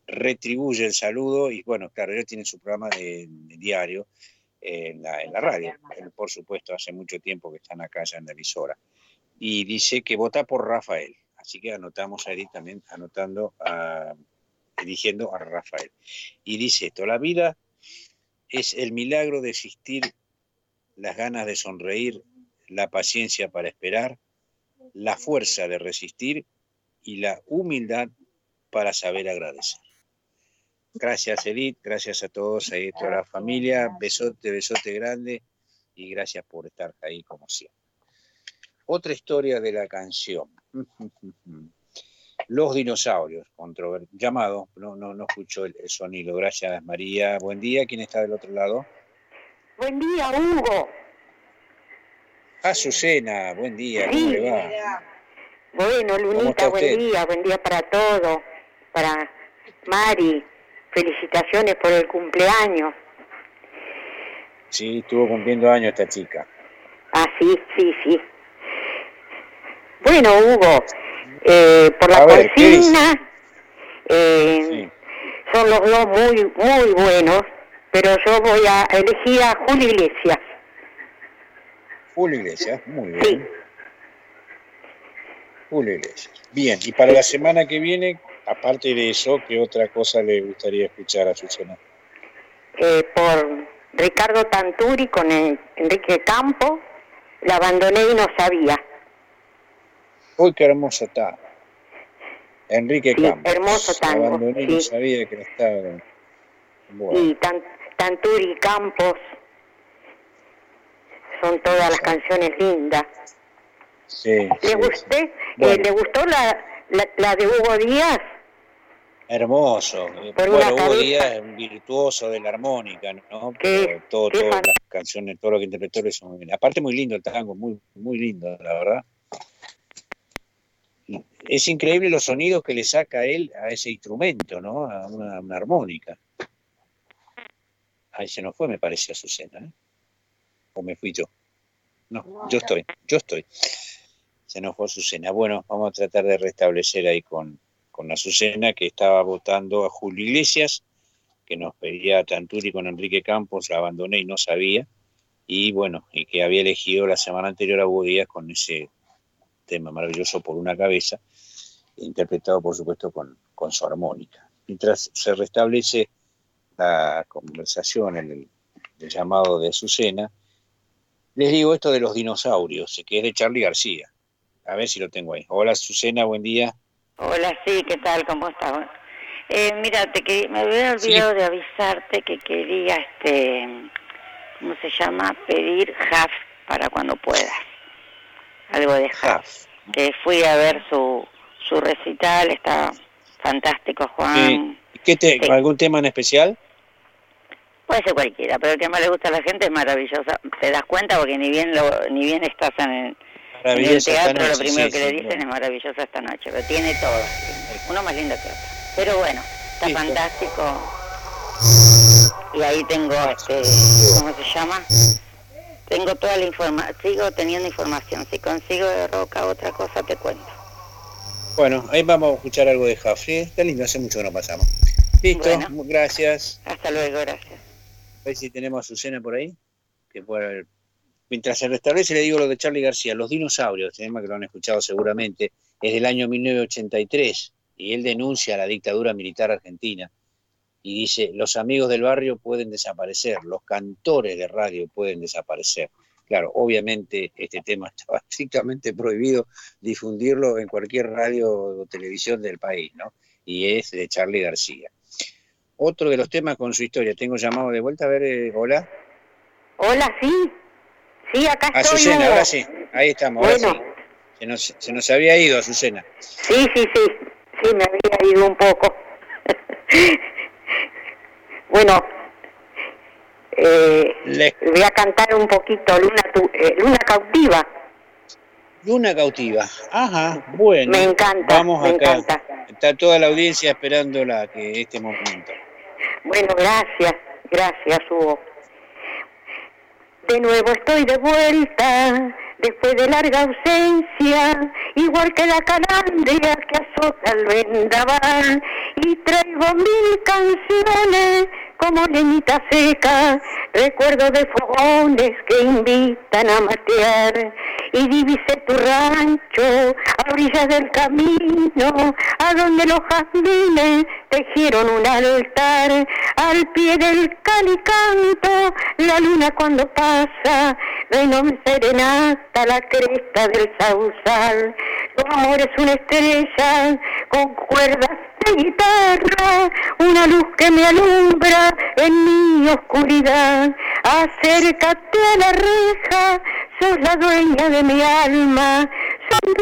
retribuye el saludo y bueno, claro, ella tiene su programa de, diario en la, en la, radio, por supuesto, hace mucho tiempo que están acá ya en la emisora. Y dice que vota por Rafael, así que anotamos ahí también, anotando, a, eligiendo a Rafael. Y dice esto, la vida es el milagro de existir, las ganas de sonreír, la paciencia para esperar, la fuerza de resistir y la humildad para saber agradecer. Gracias Edith, gracias a todos ahí, toda la familia, besote, besote grande y gracias por estar ahí como siempre. Otra historia de la canción. Los dinosaurios, llamado, no, no, no escucho el, sonido. Gracias María. Buen día, ¿quién está del otro lado? Buen día, Hugo. Azucena, buen día, ¿cómo le va? Bueno, Lunita, buen día, buen día para todos, para Mari, felicitaciones por el cumpleaños. Sí, estuvo cumpliendo años esta chica. Ah, sí, sí, sí. Bueno, Hugo, eh, por la consigna, eh, son los dos muy, muy buenos, pero yo voy a elegir a Julio Iglesias. Julio Iglesias, muy bien. Sí. Julio Iglesias. Bien, y para la semana que viene, aparte de eso, ¿qué otra cosa le gustaría escuchar a Susana? Eh, por Ricardo Tanturi con Enrique Campo, la abandoné y no sabía. Uy, qué hermoso está. Enrique sí, Hermoso tango. La abandoné y no sabía que estaba. Y Tanturi Campos son todas las canciones lindas. Sí, ¿Le, gusté, eh, ¿Le gustó la, la de Hugo Díaz? Hermoso. bueno, Hugo Díaz es virtuoso de la armónica, ¿no? todo, todas las canciones, todo lo que interpretó es muy bien. Aparte muy lindo el tango, muy, muy lindo, la verdad. Es increíble los sonidos que le saca él a ese instrumento, ¿no? A una, armónica. Ahí se nos fue, me parece, a Susana, ¿eh? O me fui yo. No, yo estoy, yo estoy. Se nos fue Susana. Bueno, vamos a tratar de restablecer ahí con, con Azucena, que estaba votando a Julio Iglesias, que nos pedía a Tanturi con Enrique Campos, la abandoné y no sabía, y bueno, y que había elegido la semana anterior a Hugo Díaz con ese tema maravilloso por una cabeza, interpretado por supuesto con, con su armónica. Mientras se restablece la conversación, el, el llamado de Azucena, les digo esto de los dinosaurios, que es de Charlie García. A ver si lo tengo ahí. Hola Azucena, buen día. Hola, sí, ¿qué tal? ¿Cómo estás? Eh, mira, que me había olvidado de avisarte que quería, este, ¿cómo se llama? Pedir half para cuando puedas. Algo de half. Que fui a ver su, su recital, está fantástico, Juan. ¿Qué te, ¿Algún tema en especial? Puede ser cualquiera, pero el que más le gusta a la gente es maravillosa. Te das cuenta porque ni bien lo, ni bien estás en el, teatro, lo primero que le dicen es maravillosa esta noche, pero tiene todo. Uno más lindo que otro. Pero bueno, está fantástico. Y ahí tengo, este, ¿cómo se llama? Tengo toda la información, sigo teniendo información. Si consigo de Roca otra cosa, te cuento. Bueno, ahí vamos a escuchar algo de Jafri. Está lindo, hace mucho que no pasamos. Listo, gracias. Hasta luego, gracias. A ver si tenemos a Susana por ahí. Que Mientras se restablece, le digo lo de Charlie García, Los dinosaurios, tema que lo han escuchado seguramente, es del año 1983 y él denuncia la dictadura militar argentina y dice, los amigos del barrio pueden desaparecer, los cantores de radio pueden desaparecer. Claro, obviamente este tema estaba estrictamente prohibido difundirlo en cualquier radio o televisión del país, ¿no? Y es de Charlie García. Otro de los temas con su historia, tengo llamado de vuelta, a ver, eh, hola. Hola, sí. Sí, acá estoy. Azucena, ahora sí, ahí estamos. Bueno. Se, nos, se nos había ido, Azucena. Sí, sí, sí, sí, me había ido un poco. bueno, eh, voy a cantar un poquito Luna, eh, Luna Cautiva. Luna Cautiva, ajá, bueno. Me encanta, vamos me acá. encanta. Está toda la audiencia esperándola que este momento. Bueno, gracias, gracias Hugo. De nuevo estoy de vuelta, después de larga ausencia, igual que la calandria que azota el vendaval, y traigo mil canciones como leñita seca, recuerdo de fogones que invitan a matear, y divisé tu rancho a orillas del camino, a donde los jazmines tejieron un altar, al pie del calicanto, la luna cuando pasa, de serenata la cresta del sausal, tu amor es una estrella con cuerdas de guitarra, una luz que me alumbra en mi oscuridad. Acércate a la reja, sos la dueña de mi alma, soy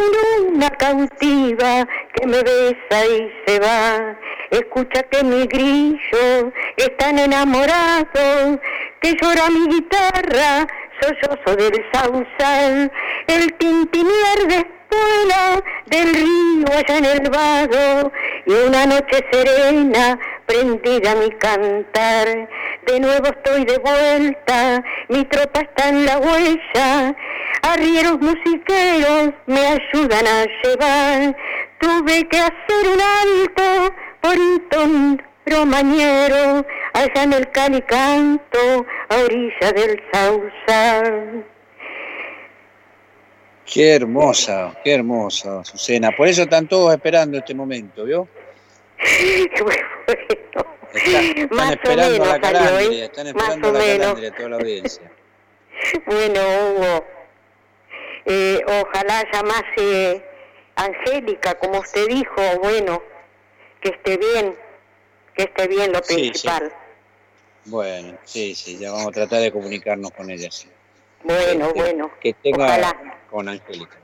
una cautiva que me besa y se va. Escucha que mi grillo están enamorados, que llora mi guitarra, sollozo del sausal, el tintinear de del río allá en el vado y una noche serena prendida a mi cantar. De nuevo estoy de vuelta, mi tropa está en la huella, arrieros musiqueros me ayudan a llevar. Tuve que hacer un alto por un romañero allá en el calicanto a orilla del sausal. Qué hermosa, qué hermosa, Susana. Por eso están todos esperando este momento, ¿vio? Están, esperando la calandria, están esperando la calandria, toda la audiencia. Bueno, Hugo, eh, ojalá llamase Angélica, como usted dijo, bueno, que esté bien, que esté bien lo principal. Bueno, sí, sí, ya vamos a tratar de comunicarnos con ella. Sí. Bueno, bueno. Que tenga con Angélica.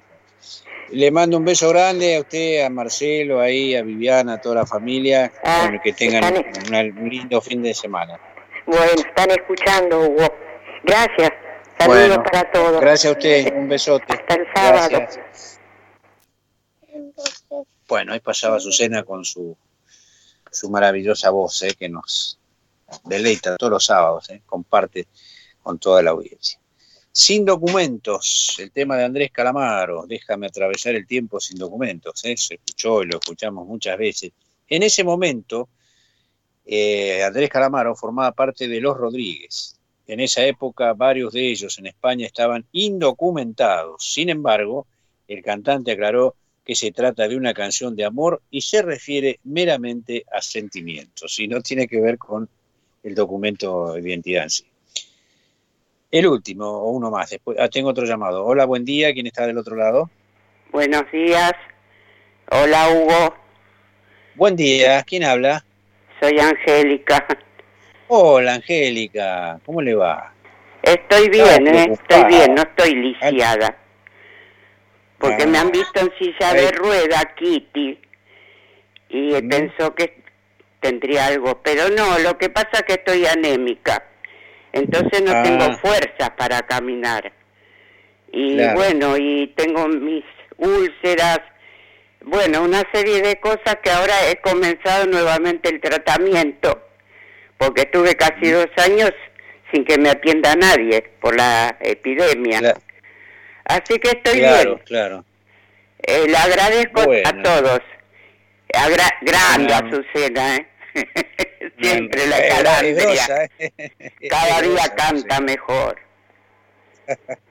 Le mando un beso grande a usted, a Marcelo, ahí, a Viviana, a toda la familia. Ah, que tengan un lindo fin de semana. Bueno, están escuchando, Hugo. Gracias. Saludos para todos. Gracias a usted, un besote. Hasta el sábado. Bueno, ahí pasaba Susana con su, su maravillosa voz, eh, que nos deleita todos los sábados, eh, comparte con toda la audiencia. Sin documentos, el tema de Andrés Calamaro, déjame atravesar el tiempo sin documentos, ¿eh? se escuchó y lo escuchamos muchas veces. En ese momento, eh, Andrés Calamaro formaba parte de Los Rodríguez. En esa época, varios de ellos en España estaban indocumentados. Sin embargo, el cantante aclaró que se trata de una canción de amor y se refiere meramente a sentimientos y no tiene que ver con el documento de identidad en sí. El último, o uno más. Después, ah, tengo otro llamado. Hola, buen día. ¿Quién está del otro lado? Buenos días. Hola, Hugo. Buen día. ¿Quién habla? Soy Angélica. Hola, Angélica. ¿Cómo le va? Estoy bien, ¿eh? Estoy bien, no estoy lisiada. Porque me han visto en silla de rueda, Kitty. Y pensó que tendría algo, pero no, lo que pasa es que estoy anémica, entonces no tengo Ah. fuerzas para caminar. Y bueno, y tengo mis úlceras, bueno, una serie de cosas que ahora he comenzado nuevamente el tratamiento, porque estuve casi dos años sin que me atienda nadie por la epidemia. Así que estoy claro, bien. claro. Eh, le agradezco Bueno. a todos. Agra- grande Bueno. Azucena, ¿eh? Siempre la calandria. ¿eh? Cada día canta mejor.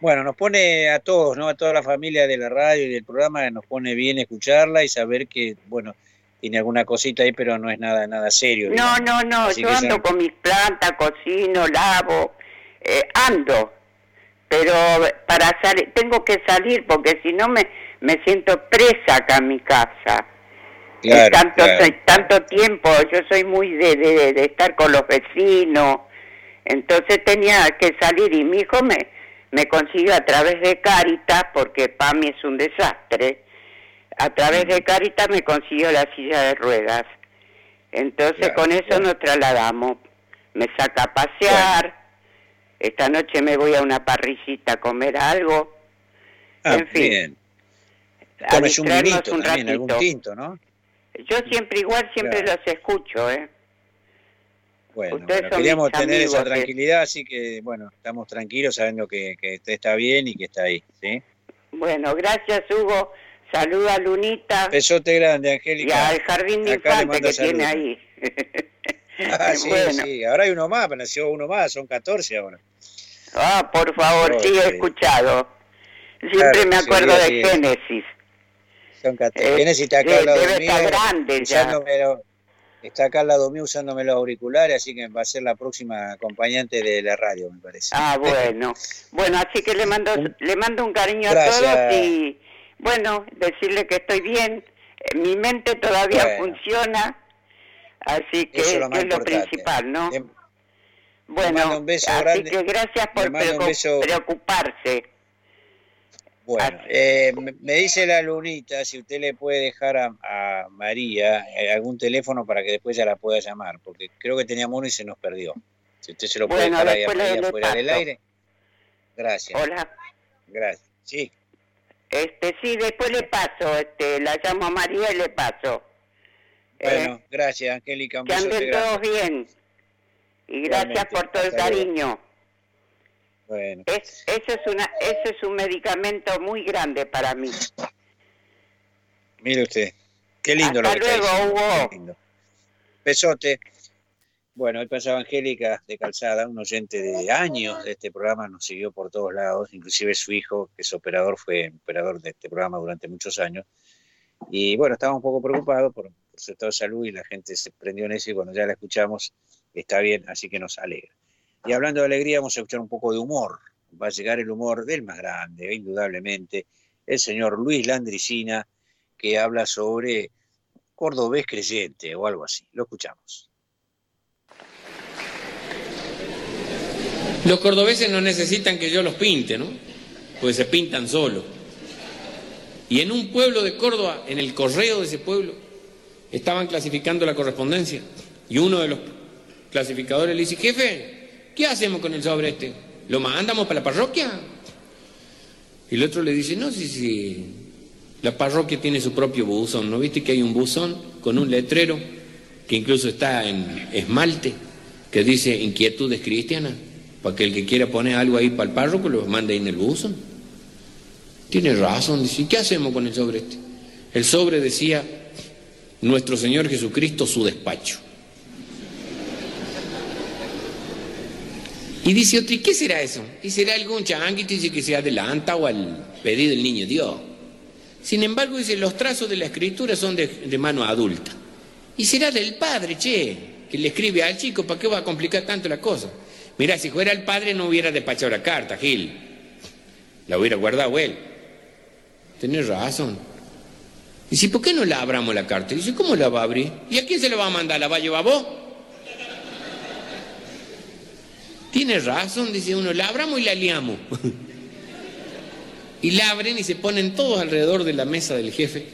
Bueno, nos pone a todos, ¿no? A toda la familia de la radio y del programa, nos pone bien escucharla y saber que, bueno, tiene alguna cosita ahí, pero no es nada, nada serio. No, no, no, yo ando con mis plantas, cocino, lavo, eh, ando, pero para salir, tengo que salir porque si no me, me siento presa acá en mi casa. Claro, tanto, claro. tanto tiempo, yo soy muy de, de, de estar con los vecinos, entonces tenía que salir y mi hijo me, me consiguió a través de Caritas, porque PAMI es un desastre, a través de Caritas me consiguió la silla de ruedas. Entonces Claro, con eso nos trasladamos. Me saca a pasear, esta noche me voy a una parrillita a comer algo. Ah, en fin, bien. a un vinito un también, algún tinto, ¿no? Yo siempre igual, siempre Claro. los escucho, ¿eh? Bueno, queríamos tener esa amigos, tranquilidad, así que, bueno, estamos tranquilos sabiendo que, que usted está bien y que está ahí, ¿sí? Bueno, gracias Hugo. Saluda a Lunita Besote grande, y Angélica. al jardín de infantes que tiene ahí. Ah, sí, Bueno. sí. Ahora hay uno más, nació uno más, son 14 ahora. Ah, por favor, Oh, sí, he escuchado. Siempre Claro, me sí, acuerdo de sí. Génesis. Son 14. Eh, Génesis está acá al lado debe mío, estar grande ya. está acá al lado mío usándome los auriculares, así que va a ser la próxima acompañante de la radio, me parece. Ah, bueno. Bueno, así que le mando, le mando un cariño Gracias. a todos y, bueno, decirle que estoy bien. Eh, Mi mente todavía Bueno. funciona, así que, Eso es lo es principal, ¿no? Bueno, mando un beso así grande. que gracias por Le mando un preocu- beso. preocuparse. Bueno, eh, me dice la lunita si usted le puede dejar a, a María eh, algún teléfono para que después ya la pueda llamar, porque creo que teníamos uno y se nos perdió. Si usted se lo puede Bueno, dejar ahí a María fuera del aire. Gracias. Hola. Gracias. Sí. Este, sí, después le paso, este, la llamo a María y le paso. Bueno, gracias, Angélica. Que anden todos bien. Y gracias por todo el cariño. Bueno, Es, eso, es una, eso es un medicamento muy grande para mí. mire usted. Qué lindo lo que está luego, diciendo, Hugo. qué lindo. Besote. Bueno, hoy pasaba Angélica de Calzada, un oyente de años de este programa, nos siguió por todos lados, inclusive su hijo, que es operador, fue operador de este programa durante muchos años. Y bueno, estaba un poco preocupado por, por su estado de salud y la gente se prendió en eso y cuando ya la escuchamos está bien, así que nos alegra. Y hablando de alegría, vamos a escuchar un poco de humor. Va a llegar el humor del más grande, indudablemente, el señor Luis Landricina, que habla sobre cordobés creyente o algo así. Lo escuchamos. Los cordobeses no necesitan que yo los pinte, ¿no? Porque se pintan solos. Y en un pueblo de Córdoba, en el correo de ese pueblo, estaban clasificando la correspondencia. Y uno de los clasificadores le dice, jefe, ¿qué hacemos con el sobre este? ¿Lo mandamos para la parroquia? Y el otro le dice, no, sí, sí, la parroquia tiene su propio buzón, ¿no viste que hay un buzón con un letrero que incluso está en esmalte, que dice inquietudes cristianas, para que el que quiera poner algo ahí para el párroco lo mande ahí en el buzón? Tiene razón, dice, ¿y qué hacemos con el sobre este? El sobre decía, nuestro Señor Jesucristo, su despacho. Y dice otro, ¿y qué será eso? Y será algún changuito dice que se adelanta o al pedido del niño Dios. Sin embargo, dice, los trazos de la escritura son de, mano adulta. Y será del padre, che, que le escribe al chico, ¿para qué va a complicar tanto la cosa? Mira, si fuera el padre no hubiera despachado la carta, Gil. La hubiera guardado él. Tienes razón. Dice, ¿por qué no la abramos la carta? Dice, ¿cómo la va a abrir? ¿Y a quién se la va a mandar? ¿La va a llevar vos? Tienes razón, dice uno, la abramos y la liamos. y la abren y se ponen todos alrededor de la mesa del jefe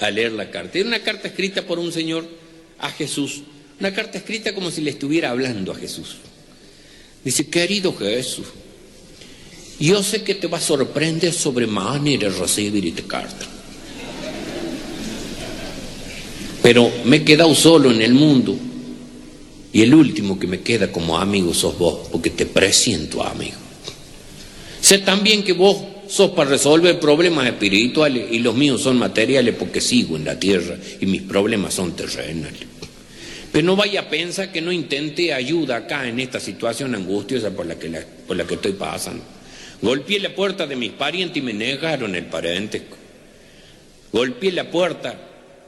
a leer la carta. Era una carta escrita por un señor a Jesús, una carta escrita como si le estuviera hablando a Jesús. Dice, querido Jesús, yo sé que te va a sorprender sobremanera recibir esta carta. Pero me he quedado solo en el mundo y el último que me queda como amigo sos vos, porque te presiento amigo. Sé también que vos sos para resolver problemas espirituales y los míos son materiales porque sigo en la tierra y mis problemas son terrenales. Pero no vaya a pensar que no intente ayuda acá en esta situación angustiosa por la que, por la que estoy pasando. Golpeé la puerta de mis parientes y me negaron el parentesco. Golpeé la puerta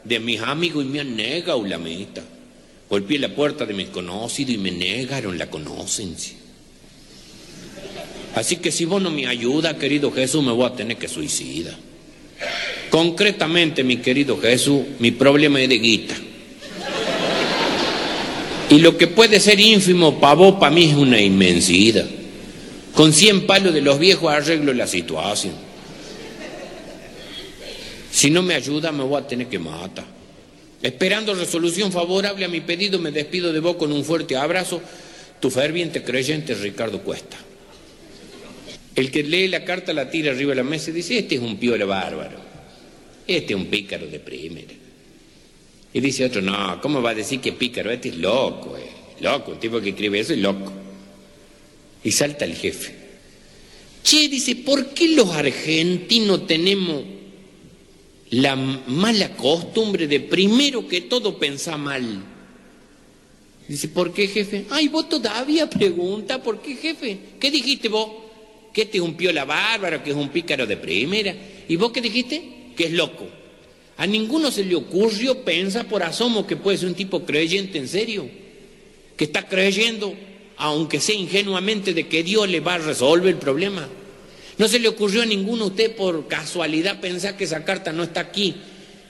de mis amigos y me han negado la meta. Golpeé la puerta de mis conocidos y me negaron la conocencia. Así que si vos no me ayudas, querido Jesús, me voy a tener que suicidar. Concretamente, mi querido Jesús, mi problema es de guita. Y lo que puede ser ínfimo para vos, para mí es una inmensidad. Con 100 palos de los viejos arreglo la situación. Si no me ayuda, me voy a tener que matar. Esperando resolución favorable a mi pedido, me despido de vos con un fuerte abrazo. Tu ferviente creyente Ricardo Cuesta. El que lee la carta la tira arriba de la mesa y dice, este es un piola bárbaro. Este es un pícaro de primera. Y dice otro, no, ¿cómo va a decir que pícaro? Este es loco, eh. Loco, un tipo que escribe eso es loco. Y salta el jefe. Che, dice, ¿por qué los argentinos tenemos la mala costumbre de primero que todo pensar mal? Dice, ¿por qué, jefe? Ay, vos todavía pregunta, ¿por qué, jefe? ¿Qué dijiste vos? Que este es un piola bárbaro, que es un pícaro de primera. ¿Y vos qué dijiste? Que es loco. A ninguno se le ocurrió pensar por asomo que puede ser un tipo creyente en serio, que está creyendo aunque sea ingenuamente, de que Dios le va a resolver el problema. No se le ocurrió a ninguno a usted por casualidad pensar que esa carta no está aquí,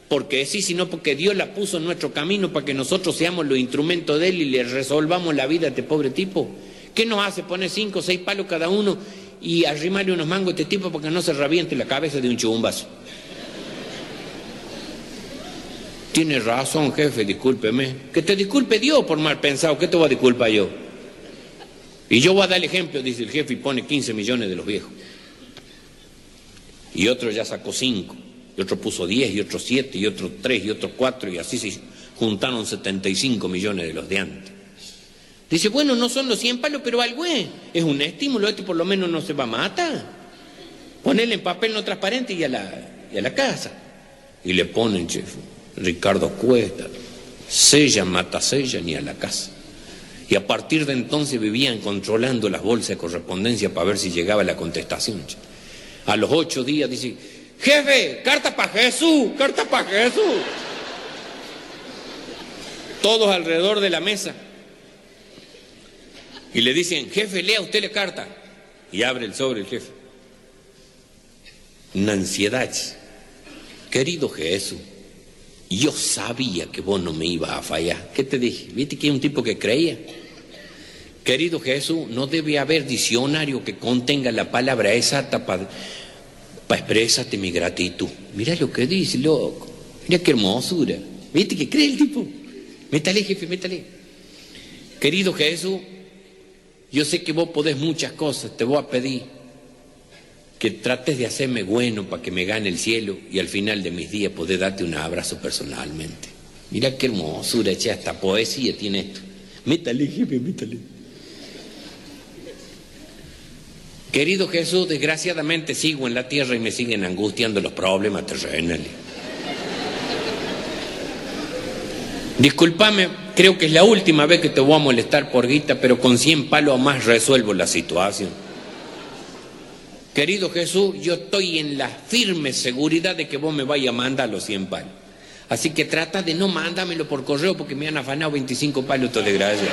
porque sí, sino porque Dios la puso en nuestro camino para que nosotros seamos los instrumentos de Él y le resolvamos la vida a este pobre tipo. ¿Qué nos hace poner cinco o seis palos cada uno y arrimarle unos mangos a este tipo para que no se reviente la cabeza de un chumbazo? Tiene razón, jefe, discúlpeme. Que te disculpe Dios por mal pensado, ¿qué te voy a disculpar yo? Y yo voy a dar el ejemplo, dice el jefe, y pone 15 millones de los viejos. Y otro ya sacó 5, y otro puso 10, y otro 7, y otro 3, y otro 4, y así se juntaron 75 millones de los de antes. Dice, bueno, no son los 100 palos, pero algo es. Es un estímulo, este por lo menos no se va a matar. Ponele en papel no transparente y a la, y a la casa. Y le ponen, chef, Ricardo Cuesta, sella, mata, sella, ni a la casa. Y a partir de entonces vivían controlando las bolsas de correspondencia para ver si llegaba la contestación. A los ocho días dice, jefe, carta para Jesús, carta para Jesús. Todos alrededor de la mesa. Y le dicen, jefe, lea usted la carta. Y abre el sobre el jefe. Una ansiedad. Querido Jesús, yo sabía que vos no me ibas a fallar. ¿Qué te dije? ¿Viste que hay un tipo que creía? Querido Jesús, no debe haber diccionario que contenga la palabra exacta para expresarte mi gratitud. Mira lo que dice, loco. Mira qué hermosura. ¿Viste que cree el tipo? Métale, jefe, métale. Querido Jesús, yo sé que vos podés muchas cosas, te voy a pedir que trates de hacerme bueno para que me gane el cielo y al final de mis días poder darte un abrazo personalmente. Mira qué hermosura, che, hasta poesía tiene esto. Métale, jefe, métale. Querido Jesús, desgraciadamente sigo en la tierra y me siguen angustiando los problemas terrenales. Disculpame, creo que es la última vez que te voy a molestar por guita, pero con 100 palos más resuelvo la situación. Querido Jesús, yo estoy en la firme seguridad de que vos me vayas a mandar los 100 palos. Así que trata de no mandármelo por correo porque me han afanado 25 palos de gracia.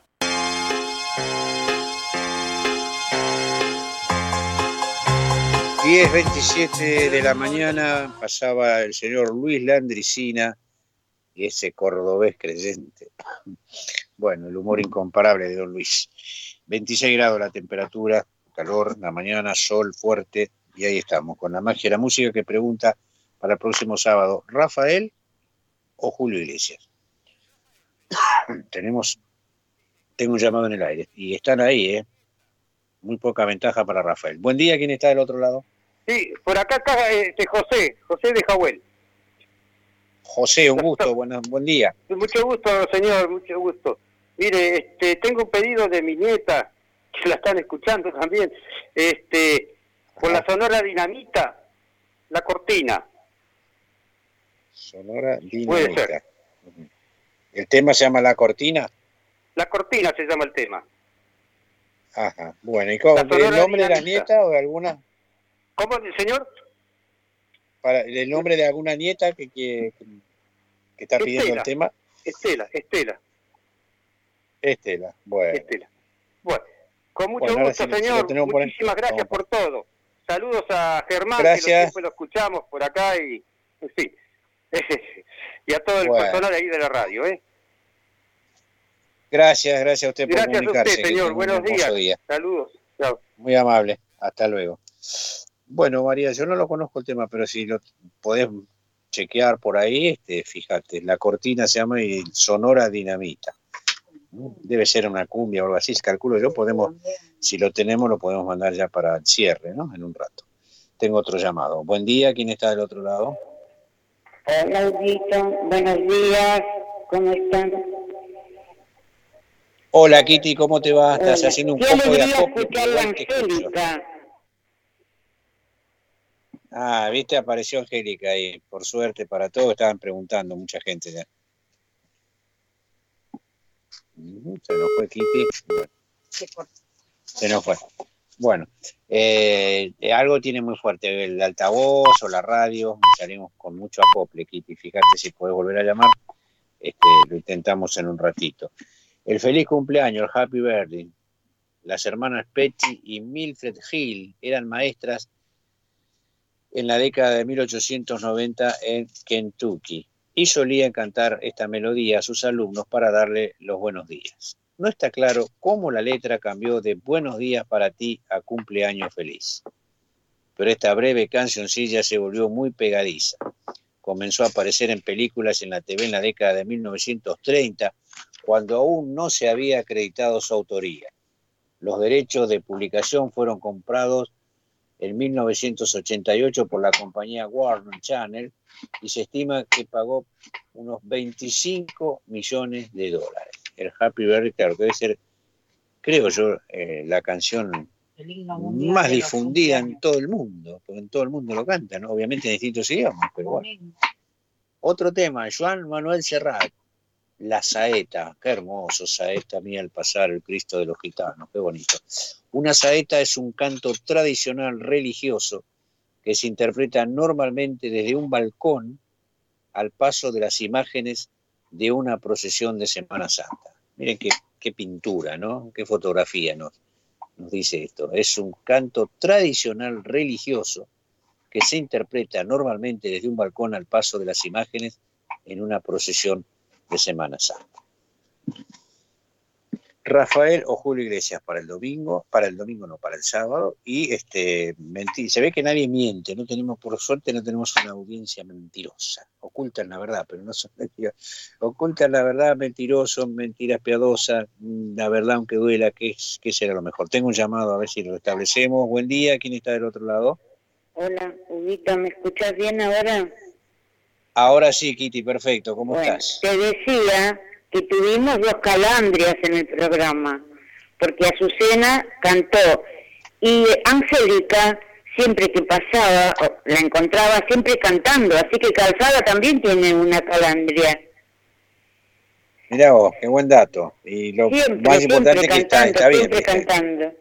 ...10.27 de la mañana pasaba el señor Luis Landricina y ese cordobés creyente. Bueno, el humor incomparable de don Luis. 26 grados la temperatura, calor, la mañana, sol fuerte, y ahí estamos, con la magia de la música que pregunta para el próximo sábado, ¿Rafael o Julio Iglesias? Tenemos, tengo un llamado en el aire, y están ahí, ¿eh? Muy poca ventaja para Rafael. Buen día, ¿quién está del otro lado? Sí, por acá está este, José, José de Jahuel. José, un gusto, buen día. Mucho gusto, señor, mucho gusto. Mire, este, tengo un pedido de mi nieta, que la están escuchando también, este, con la Sonora Dinamita, la cortina. Sonora Dinamita. ¿El tema se llama La Cortina? La Cortina se llama el tema. Ajá, bueno, ¿y cómo? ¿El nombre de la nieta o de alguna? ¿Cómo, señor? Para, ¿El nombre de alguna nieta que, que, está pidiendo el tema? Estela, Estela. Estela, bueno. Estela. Bueno, con mucho gusto, señor. Muchísimas gracias por todo. Saludos a Germán, que siempre lo escuchamos por acá y, fin. y a todo el personal de ahí de la radio, ¿eh? Gracias, gracias a usted por gracias comunicarse. Gracias a usted, señor. Buenos días. Saludos. Muy amable. Hasta luego. Bueno, María, yo no lo conozco el tema, pero si lo podés chequear por ahí, este, fíjate, la cortina se llama Sonora Dinamita. Debe ser una cumbia o algo así, calculo yo, podemos, si lo tenemos, lo podemos mandar ya para el cierre, ¿no? En un rato. Tengo otro llamado. Buen día, ¿quién está del otro lado? Hola, buenos días, ¿cómo están? Hola, Kitty, ¿cómo te va? Estás haciendo un poco de acopio. Ah, viste, apareció Angélica ahí, por suerte para todos, estaban preguntando mucha gente ya. Se nos fue Kitty. se nos fue. Bueno, eh, algo tiene muy fuerte, el altavoz o la radio, salimos con mucho acople, Kitty. Fíjate si puedes volver a llamar, este, lo intentamos en un ratito. El feliz cumpleaños, el Happy Birthday. Las hermanas Petty y Milfred Hill eran maestras en la década de 1890 en Kentucky y solían cantar esta melodía a sus alumnos para darle los buenos días. No está claro cómo la letra cambió de buenos días para ti a cumpleaños feliz. Pero esta breve cancioncilla se volvió muy pegadiza. Comenzó a aparecer en películas en la TV en la década de 1930, cuando aún no se había acreditado su autoría. Los derechos de publicación fueron comprados en 1988 por la compañía Warner Channel y se estima que pagó unos 25 millones de dólares. El Happy Birthday, claro, debe ser, creo yo, eh, la canción más difundida en todo el mundo, porque en todo el mundo lo cantan, obviamente en distintos idiomas, pero bueno. Otro tema, Joan Manuel Serrat, La Saeta, qué hermoso, Saeta mía al pasar el Cristo de los gitanos, qué bonito. Una saeta es un canto tradicional religioso que se interpreta normalmente desde un balcón al paso de las imágenes de una procesión de Semana Santa. Miren qué, pintura, ¿no? Qué fotografía nos, dice esto. Es un canto tradicional religioso que se interpreta normalmente desde un balcón al paso de las imágenes en una procesión de Semana Santa. Rafael o Julio Iglesias para el domingo, para el domingo no, para el sábado, y este se ve que nadie miente, no tenemos, por suerte no tenemos una audiencia mentirosa, ocultan la verdad, pero no son mentiras, ocultan la verdad, mentirosos, mentiras piadosas, la verdad aunque duela, ¿qué, qué será lo mejor? Tengo un llamado a ver si lo establecemos, buen día, ¿quién está del otro lado? Hola, Ubita, ¿me escuchas bien ahora? Ahora sí, Kitty, perfecto, ¿cómo estás? Te decía que tuvimos dos calandrias en el programa, porque Azucena cantó y Angélica siempre que pasaba, la encontraba siempre cantando, así que Calzada también tiene una calandria. Mirá vos, qué buen dato. Y lo más importante es que está, está bien. Siempre cantando.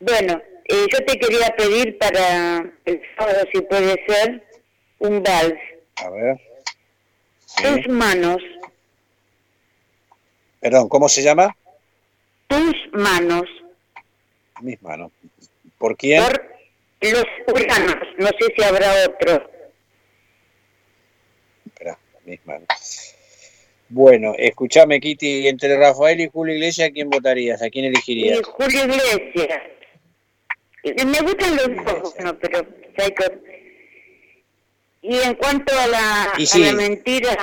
Bueno, eh, yo te quería pedir para el sábado, si puede ser, un vals. A ver. Tus manos. Perdón, ¿cómo se llama? Tus manos. Mis manos. ¿Por quién? Por los uranos. No sé si habrá otro. Espera, mis manos. Bueno, escúchame, Kitty, entre Rafael y Julio Iglesias, ¿a quién votarías? ¿A quién elegirías? Julio Iglesias. Me gustan los dos, no, pero Y en cuanto a la, la mentira,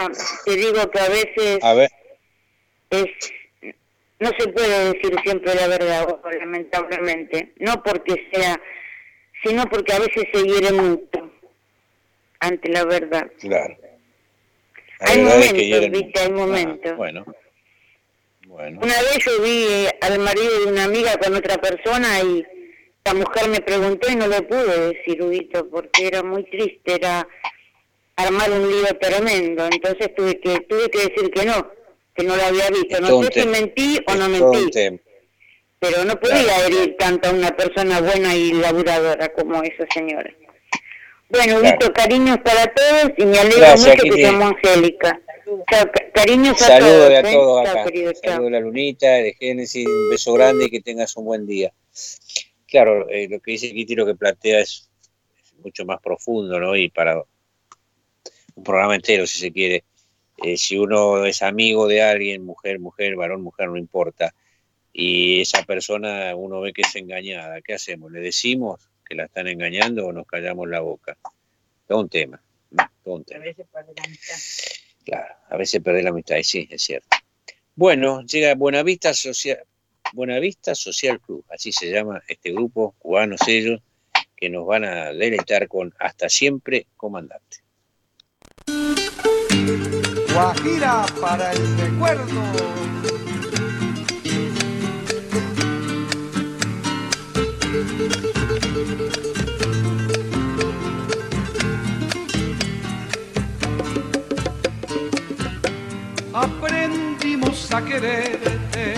te digo que a veces a ver. Es no se puede decir siempre la verdad, lamentablemente. No porque sea, sino porque a veces se hiere mucho ante la verdad. Claro. Hay, momentos, viste, hay ah, momentos. bueno. bueno. Una vez yo vi al marido de una amiga con otra persona y la mujer me preguntó y no le pude decir, Ubito, porque era muy triste, era armar un lío tremendo. Entonces tuve que tuve que decir que no, que no lo había visto. No sé si mentí o no mentí. Pero no podía herir tanto a una persona buena y laburadora como esa señora. Bueno, claro. cariños para todos y me alegro mucho que te llamo Angélica. cariños a todos. a ¿eh? todos acá. Saludos a la Lunita, de Génesis, un beso grande y que tengas un buen día. Claro, eh, lo que dice Kitty, lo que plantea es, mucho más profundo, ¿no? Y para un programa entero, si se quiere. Eh, si uno es amigo de alguien, mujer, mujer, varón, mujer, no importa, y esa persona uno ve que es engañada, ¿qué hacemos? ¿Le decimos? que la están engañando o nos callamos la boca. Todo un tema. Todo un tema. A veces pierde la amistad. Claro, a veces pierde la amistad, y sí, es cierto. Bueno, llega Buenavista Social, Buenavista Social Club, así se llama este grupo, cubanos ellos, que nos van a deleitar con Hasta Siempre Comandante. Guajira para el recuerdo. aprendimos a quererte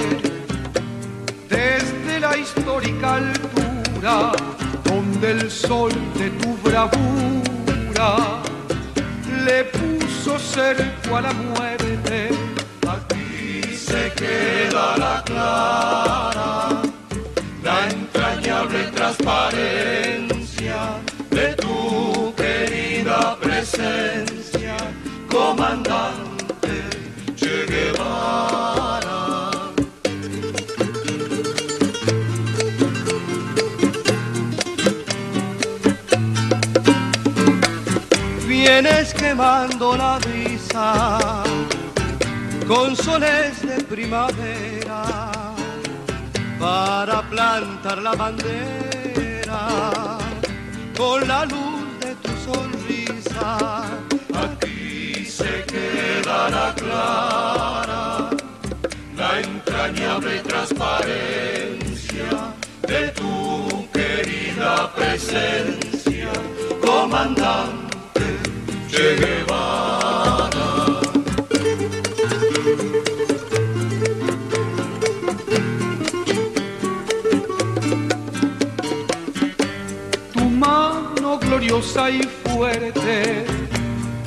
desde la histórica altura donde el sol de tu bravura le puso cerco a la muerte. Aquí se queda la clara, la entrañable transparencia Vienes quemando la brisa con soles de primavera para plantar la bandera con la luz de tu sonrisa. Se quedará clara la entrañable transparencia de tu querida presencia, comandante Che Guevara. Tu mano gloriosa y fuerte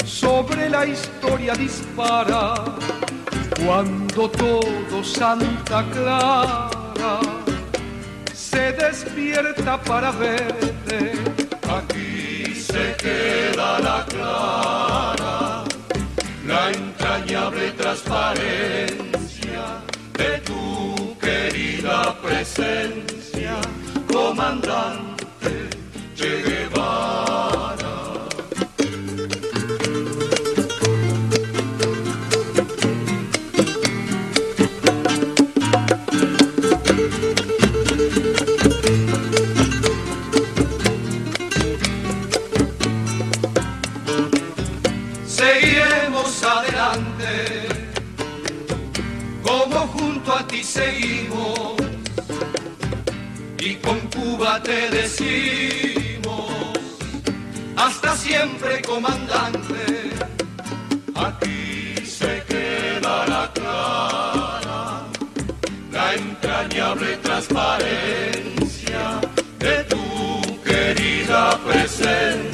sobre la historia dispara cuando todo Santa Clara se despierta para verte. Se queda la clara, la entrañable transparencia de tu querida presencia, comandante Che seguimos y con Cuba te decimos, hasta siempre comandante, aquí se quedará clara la entrañable transparencia de tu querida presencia,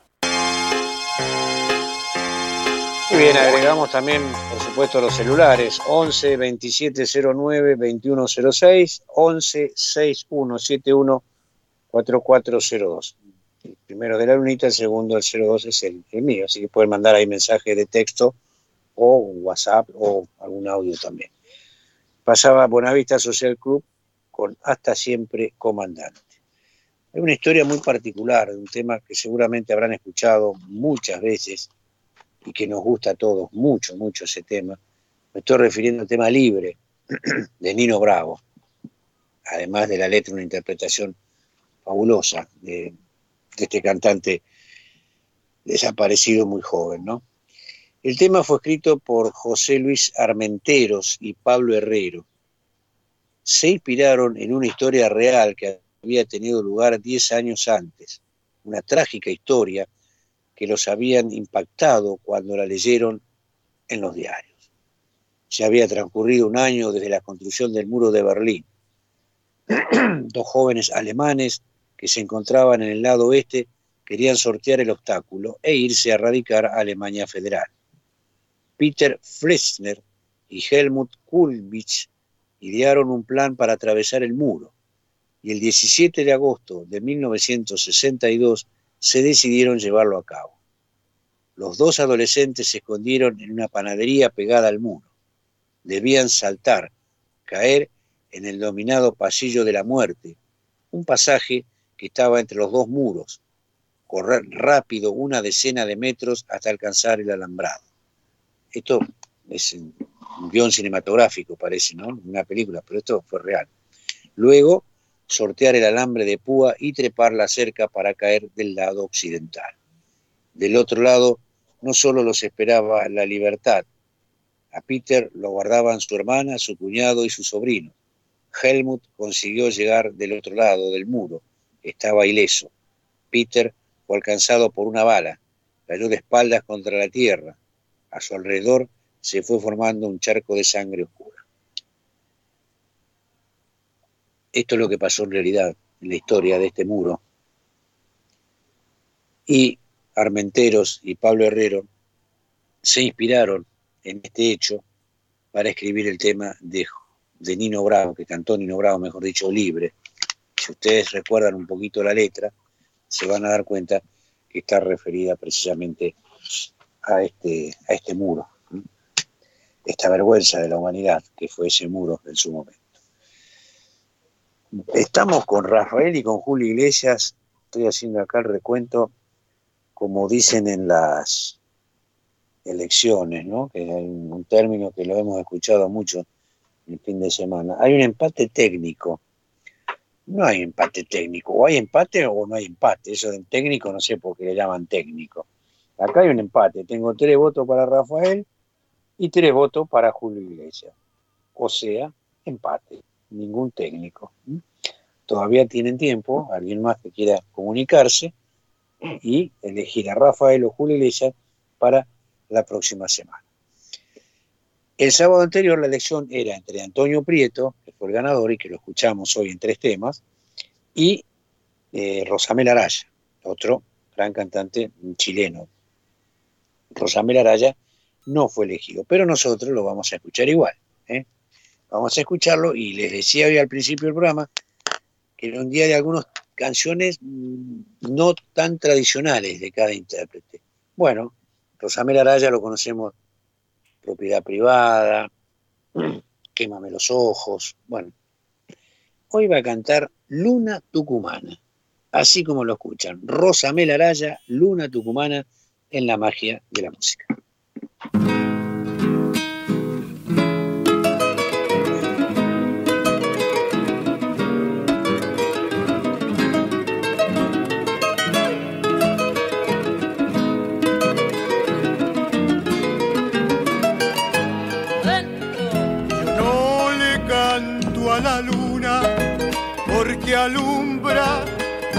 Bien, agregamos también, por supuesto, los celulares 11 2709 2106, 11 6171 4402. El primero de la lunita, el segundo, el 02 es el, mío, así que pueden mandar ahí mensaje de texto o WhatsApp o algún audio también. Pasaba Buenavista Social Club con Hasta Siempre Comandante. Es una historia muy particular, un tema que seguramente habrán escuchado muchas veces y que nos gusta a todos mucho, mucho ese tema. Me estoy refiriendo al tema libre de Nino Bravo, además de la letra, una interpretación fabulosa de, este cantante desaparecido muy joven, ¿no? El tema fue escrito por José Luis Armenteros y Pablo Herrero. Se inspiraron en una historia real que había tenido lugar 10 años antes, una trágica historia que los habían impactado cuando la leyeron en los diarios. Ya había transcurrido un año desde la construcción del muro de Berlín. Dos jóvenes alemanes que se encontraban en el lado oeste querían sortear el obstáculo e irse a radicar a Alemania Federal. Peter Flessner y Helmut Kulbich idearon un plan para atravesar el muro y el 17 de agosto de 1962 se decidieron llevarlo a cabo. Los dos adolescentes se escondieron en una panadería pegada al muro. Debían saltar, caer en el dominado pasillo de la muerte, un pasaje que estaba entre los dos muros, correr rápido una decena de metros hasta alcanzar el alambrado. Esto es un guion cinematográfico, parece, ¿no? Una película, pero esto fue real. Luego, sortear el alambre de púa y trepar la cerca para caer del lado occidental. Del otro lado, no solo los esperaba la libertad, a Peter lo guardaban su hermana, su cuñado y su sobrino. Helmut consiguió llegar del otro lado del muro, estaba ileso. Peter fue alcanzado por una bala, cayó de espaldas contra la tierra. A su alrededor se fue formando un charco de sangre oscura. Esto es lo que pasó en realidad en la historia de este muro. Y Armenteros y Pablo Herrero se inspiraron en este hecho para escribir el tema de, Nino Bravo, que cantó Nino Bravo, mejor dicho, libre. Si ustedes recuerdan un poquito la letra, se van a dar cuenta que está referida precisamente a este, a este muro, esta vergüenza de la humanidad que fue ese muro en su momento. Estamos con Rafael y con Julio Iglesias, estoy haciendo acá el recuento, como dicen en las elecciones, ¿no? que hay un término que lo hemos escuchado mucho el fin de semana. Hay un empate técnico. No hay empate técnico, o hay empate o no hay empate. Eso de técnico no sé por qué le llaman técnico. Acá hay un empate. Tengo tres votos para Rafael y tres votos para Julio Iglesias. O sea, empate ningún técnico. Todavía tienen tiempo, alguien más que quiera comunicarse y elegir a Rafael o Julio Iglesias para la próxima semana. El sábado anterior la elección era entre Antonio Prieto, que fue el ganador y que lo escuchamos hoy en tres temas, y eh, Rosamel Araya, otro gran cantante chileno. Rosamel Araya no fue elegido, pero nosotros lo vamos a escuchar igual. ¿eh? Vamos a escucharlo y les decía hoy al principio del programa que era un día de algunas canciones mm, no tan tradicionales de cada intérprete. Bueno, Rosamel Araya lo conocemos, propiedad privada, quémame los ojos, bueno. Hoy va a cantar Luna Tucumana, así como lo escuchan, Rosamel Araya, Luna Tucumana, en la magia de la música. Alumbra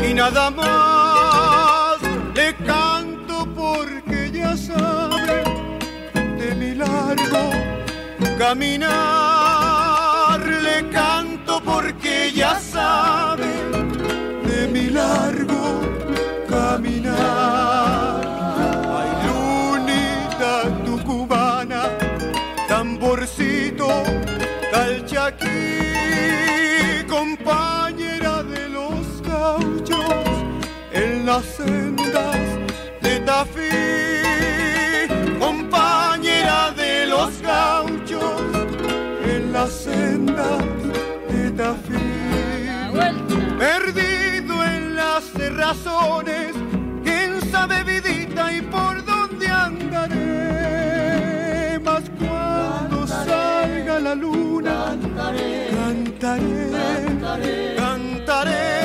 y nada más. Le canto porque ya sabe de mi largo caminar. Le canto porque ya sabe de mi largo caminar. Las sendas de Tafí, compañera de los gauchos en las sendas de Tafí. Perdido en las razones, quién sabe vidita y por dónde andaré. Mas cuando salga la luna, cantaré, cantaré, cantaré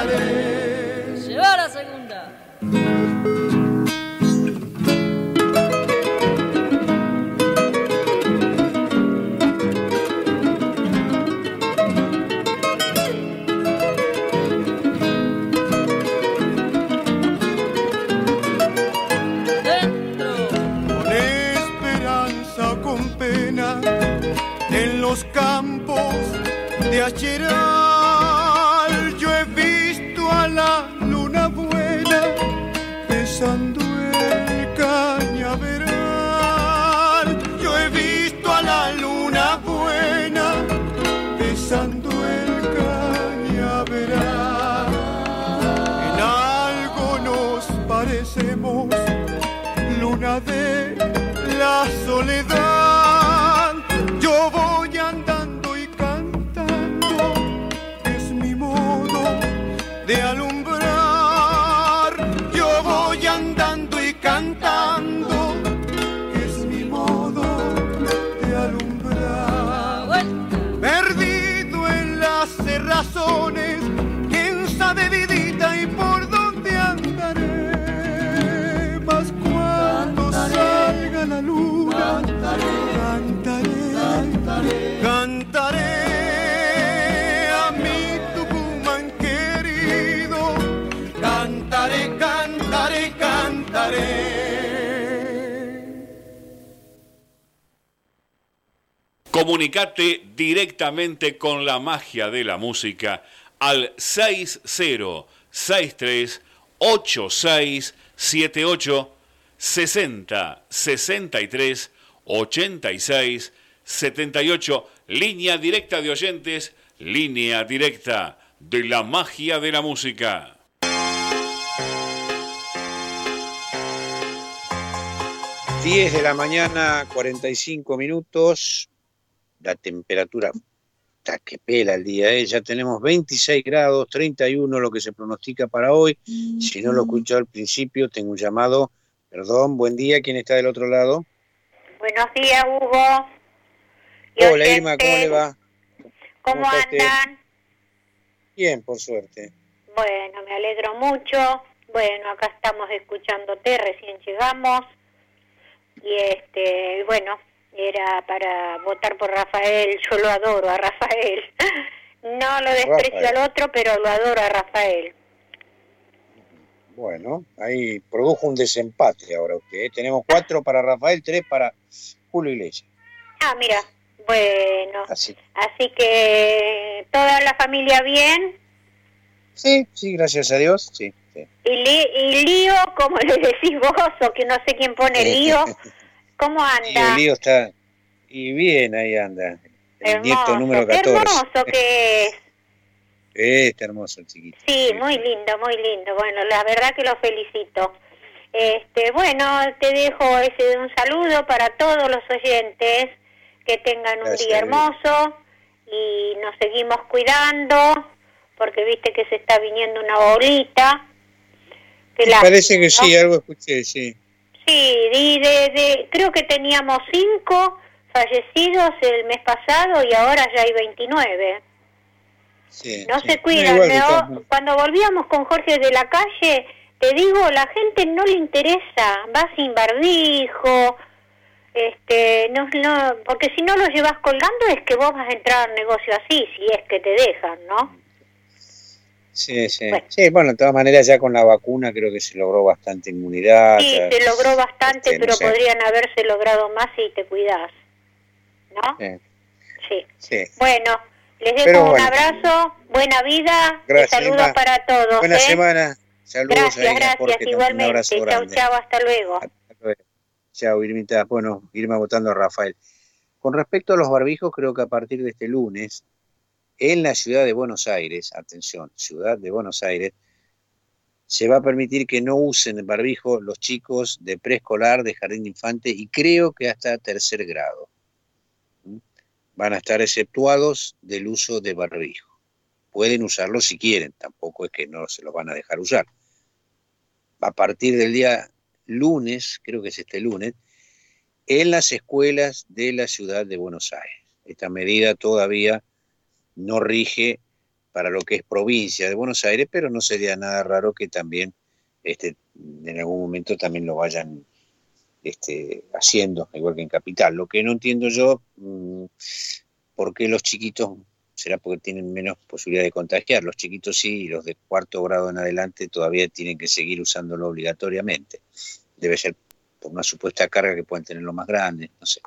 cantaré. Lleva la segunda. Con esperanza o con pena en los campos de Acheral Comunicate directamente con la magia de la música al 6063 8678 60 63 86 78 línea directa de oyentes, línea directa de la magia de la música. Diez de la mañana, 45 minutos. La temperatura que pela el día, ¿eh? ya tenemos 26 grados, 31 lo que se pronostica para hoy. Si no lo escuchó al principio, tengo un llamado. Perdón, buen día, ¿quién está del otro lado? Buenos días, Hugo. Y Hola Irma, ¿cómo le va? ¿Cómo, usted? andan? Bien, por suerte. Bueno, me alegro mucho. Bueno, acá estamos escuchándote, recién llegamos. Y este, bueno, era para votar por Rafael. Yo lo adoro a Rafael. No lo desprecio Rafael. al otro, pero lo adoro a Rafael. Bueno, ahí produjo un desempate ahora usted. ¿eh? Tenemos cuatro para Rafael, tres para Julio Iglesias. Ah, mira, bueno. Así. Así que toda la familia bien. Sí, sí, gracias a Dios, sí. sí. Y, li- y lío, como le decís vos, o que no sé quién pone lío, ¿cómo Y el anda? lío está. Y bien, ahí anda. El nieto Hermoso, número qué 14. hermoso que es. Está hermoso el chiquito. Sí, muy lindo, muy lindo. Bueno, la verdad que lo felicito. Este, bueno, te dejo ese un saludo para todos los oyentes, que tengan un Gracias, día hermoso y nos seguimos cuidando, porque viste que se está viniendo una bolita. Que Me la- parece que ¿no? sí, algo escuché, sí. Sí, y de, de- creo que teníamos cinco fallecidos el mes pasado y ahora ya hay 29. sí No sí. se cuidan. Cuando volvíamos con Jorge de la calle, te digo, la gente no le interesa, va sin barbijo, este, no, no, porque si no lo llevas colgando es que vos vas a entrar al negocio así, si es que te dejan, ¿no? Sí, sí. Bueno. Sí, bueno, de todas maneras ya con la vacuna creo que se logró bastante inmunidad. Sí, se logró bastante, este, pero podrían haberse logrado más si te cuidas, ¿no? Sí. sí. Bueno, les dejo un abrazo, buena vida, saludos para todos. Buena ¿eh? semana. Saludos gracias, gracias, igualmente. Chao, chao, hasta luego. Chao, Irmita. Bueno, Irma votando a Rafael. Con respecto a los barbijos, creo que a partir de este lunes, en la ciudad de Buenos Aires, atención, ciudad de Buenos Aires, se va a permitir que no usen barbijo los chicos de preescolar, de jardín de infante y creo que hasta tercer grado. Van a estar exceptuados del uso de barbijo. Pueden usarlo si quieren, tampoco es que no se los van a dejar usar. A partir del día lunes, creo que es este lunes, en las escuelas de la ciudad de Buenos Aires. Esta medida todavía no rige para lo que es provincia de Buenos Aires, pero no sería nada raro que también este, en algún momento también lo vayan este, haciendo, igual que en Capital. Lo que no entiendo yo, mm, por qué los chiquitos, será porque tienen menos posibilidad de contagiar, los chiquitos sí, y los de cuarto grado en adelante todavía tienen que seguir usándolo obligatoriamente debe ser por una supuesta carga que pueden tener los más grandes, no sé.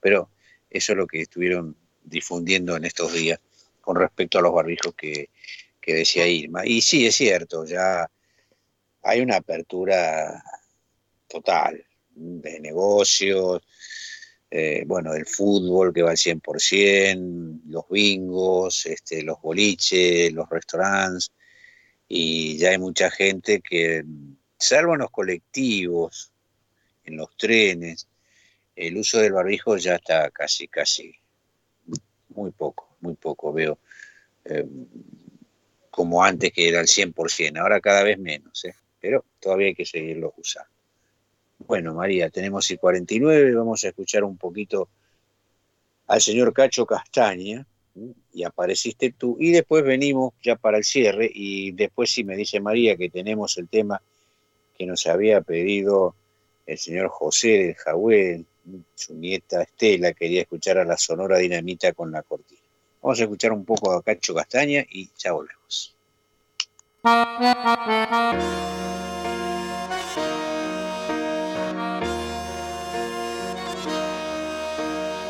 Pero eso es lo que estuvieron difundiendo en estos días con respecto a los barbijos que, decía Irma. Y sí, es cierto, ya hay una apertura total de negocios, eh, bueno, del fútbol que va al 100%, los bingos, este, los boliches, los restaurantes, y ya hay mucha gente que salvo en los colectivos, en los trenes, el uso del barbijo ya está casi, casi, muy poco, muy poco. Veo eh, como antes que era el 100%, ahora cada vez menos, ¿eh? pero todavía hay que seguirlo usando. Bueno, María, tenemos el 49, vamos a escuchar un poquito al señor Cacho Castaña, y apareciste tú, y después venimos ya para el cierre, y después si me dice María que tenemos el tema que nos había pedido el señor José de Jahuel, su nieta Estela, quería escuchar a la Sonora Dinamita con la cortina. Vamos a escuchar un poco a Cacho Castaña y ya volvemos.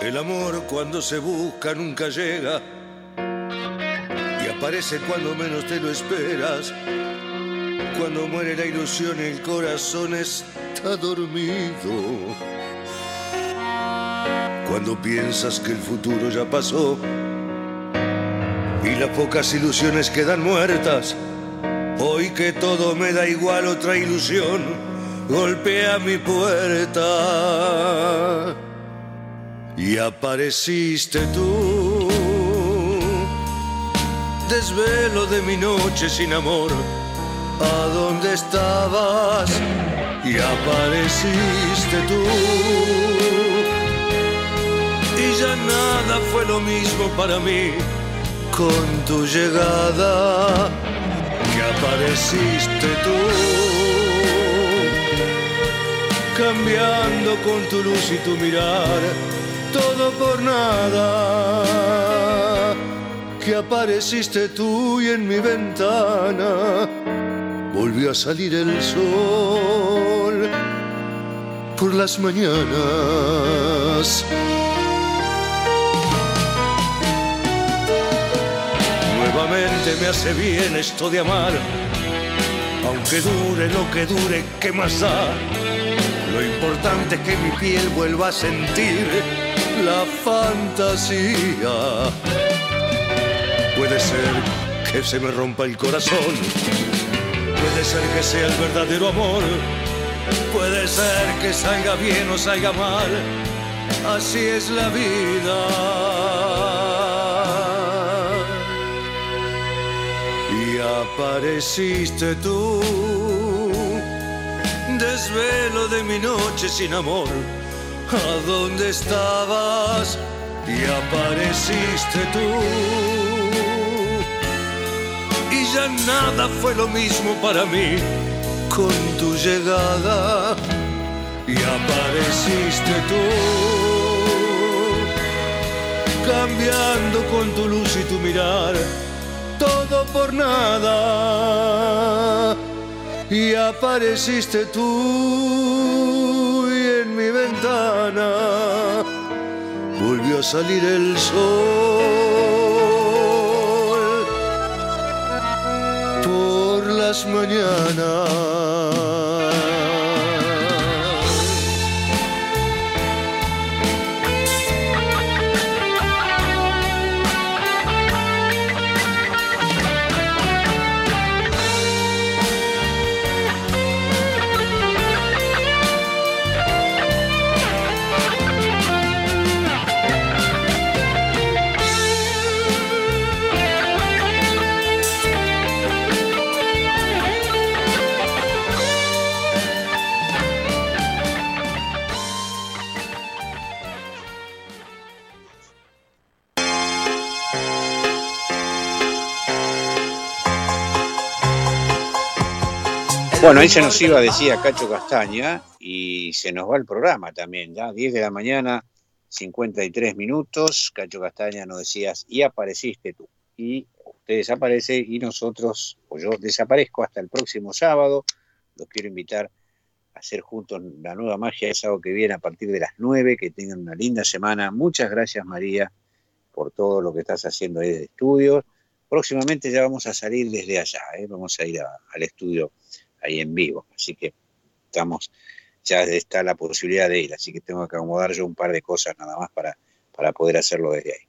El amor cuando se busca nunca llega y aparece cuando menos te lo esperas cuando muere la ilusión el corazón está dormido. Cuando piensas que el futuro ya pasó y las pocas ilusiones quedan muertas. Hoy que todo me da igual otra ilusión golpea mi puerta y apareciste tú. Desvelo de mi noche sin amor a dónde estabas y apareciste tú. Y ya nada fue lo mismo para mí con tu llegada que apareciste tú. Cambiando con tu luz y tu mirar, todo por nada. Que apareciste tú y en mi ventana volvió a salir el sol por las mañanas. Me hace bien esto de amar, aunque dure lo que dure, ¿qué más da? Lo importante es que mi piel vuelva a sentir la fantasía. Puede ser que se me rompa el corazón Puede ser que sea el verdadero amor, puede ser que salga bien o salga mal, así es la vida. Apareciste tú, desvelo de mi noche sin amor, ¿a dónde estabas? Y apareciste tú. Ya nada fue lo mismo para mí con tu llegada. Y apareciste tú, cambiando con tu luz y tu mirar, todo por nada. Y apareciste tú y en mi ventana volvió a salir el sol por las mañanas. Bueno, ahí se nos iba, decía Cacho Castaña, y se nos va el programa también, ya 10 de la mañana, 53 minutos. Cacho Castaña nos decías, y apareciste tú. Y usted desaparece y nosotros, o yo desaparezco hasta el próximo sábado. Los quiero invitar a hacer juntos la nueva magia el sábado que viene a partir de las 9. Que tengan una linda semana. Muchas gracias, María, por todo lo que estás haciendo ahí de estudios. Próximamente ya vamos a salir desde allá, ¿eh? vamos a ir al estudio ahí en vivo. Así que estamos, ya está la posibilidad de ir, así que tengo que acomodar yo un par de cosas nada más para, para poder hacerlo desde ahí.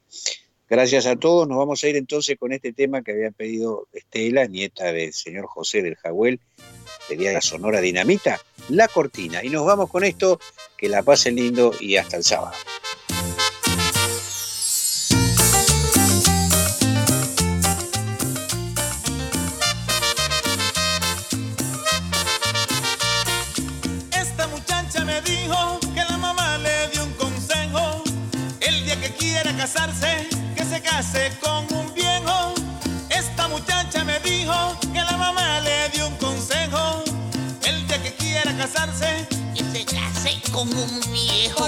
Gracias a todos, nos vamos a ir entonces con este tema que había pedido Estela, nieta del señor José del Jagüel, sería la Sonora Dinamita, La Cortina. Y nos vamos con esto, que la pasen lindo y hasta el sábado. Case con un viejo. Esta muchacha me dijo que la mamá le dio un consejo. El día que quiera casarse, que se case con un viejo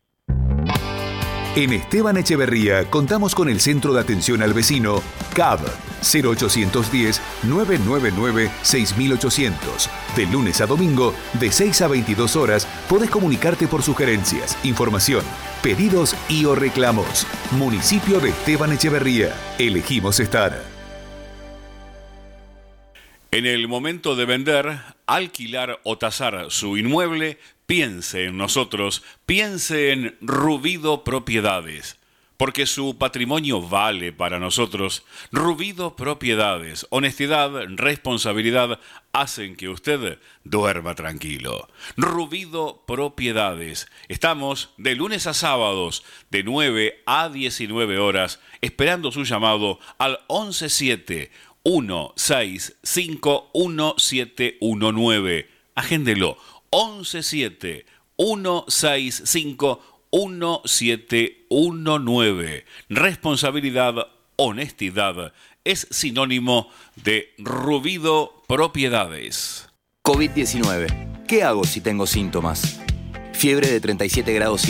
En Esteban Echeverría contamos con el Centro de Atención al Vecino, CAB 0810-999-6800. De lunes a domingo, de 6 a 22 horas, podés comunicarte por sugerencias, información, pedidos y o reclamos. Municipio de Esteban Echeverría. Elegimos estar. En el momento de vender, alquilar o tasar su inmueble, piense en nosotros, piense en Rubido Propiedades. Porque su patrimonio vale para nosotros. Rubido Propiedades, honestidad, responsabilidad hacen que usted duerma tranquilo. Rubido Propiedades. Estamos de lunes a sábados de 9 a 19 horas esperando su llamado al 117 1651719. Agéndelo. 117 165 1719. Responsabilidad, honestidad es sinónimo de Rubido Propiedades. COVID-19. ¿Qué hago si tengo síntomas? Fiebre de 37 grados y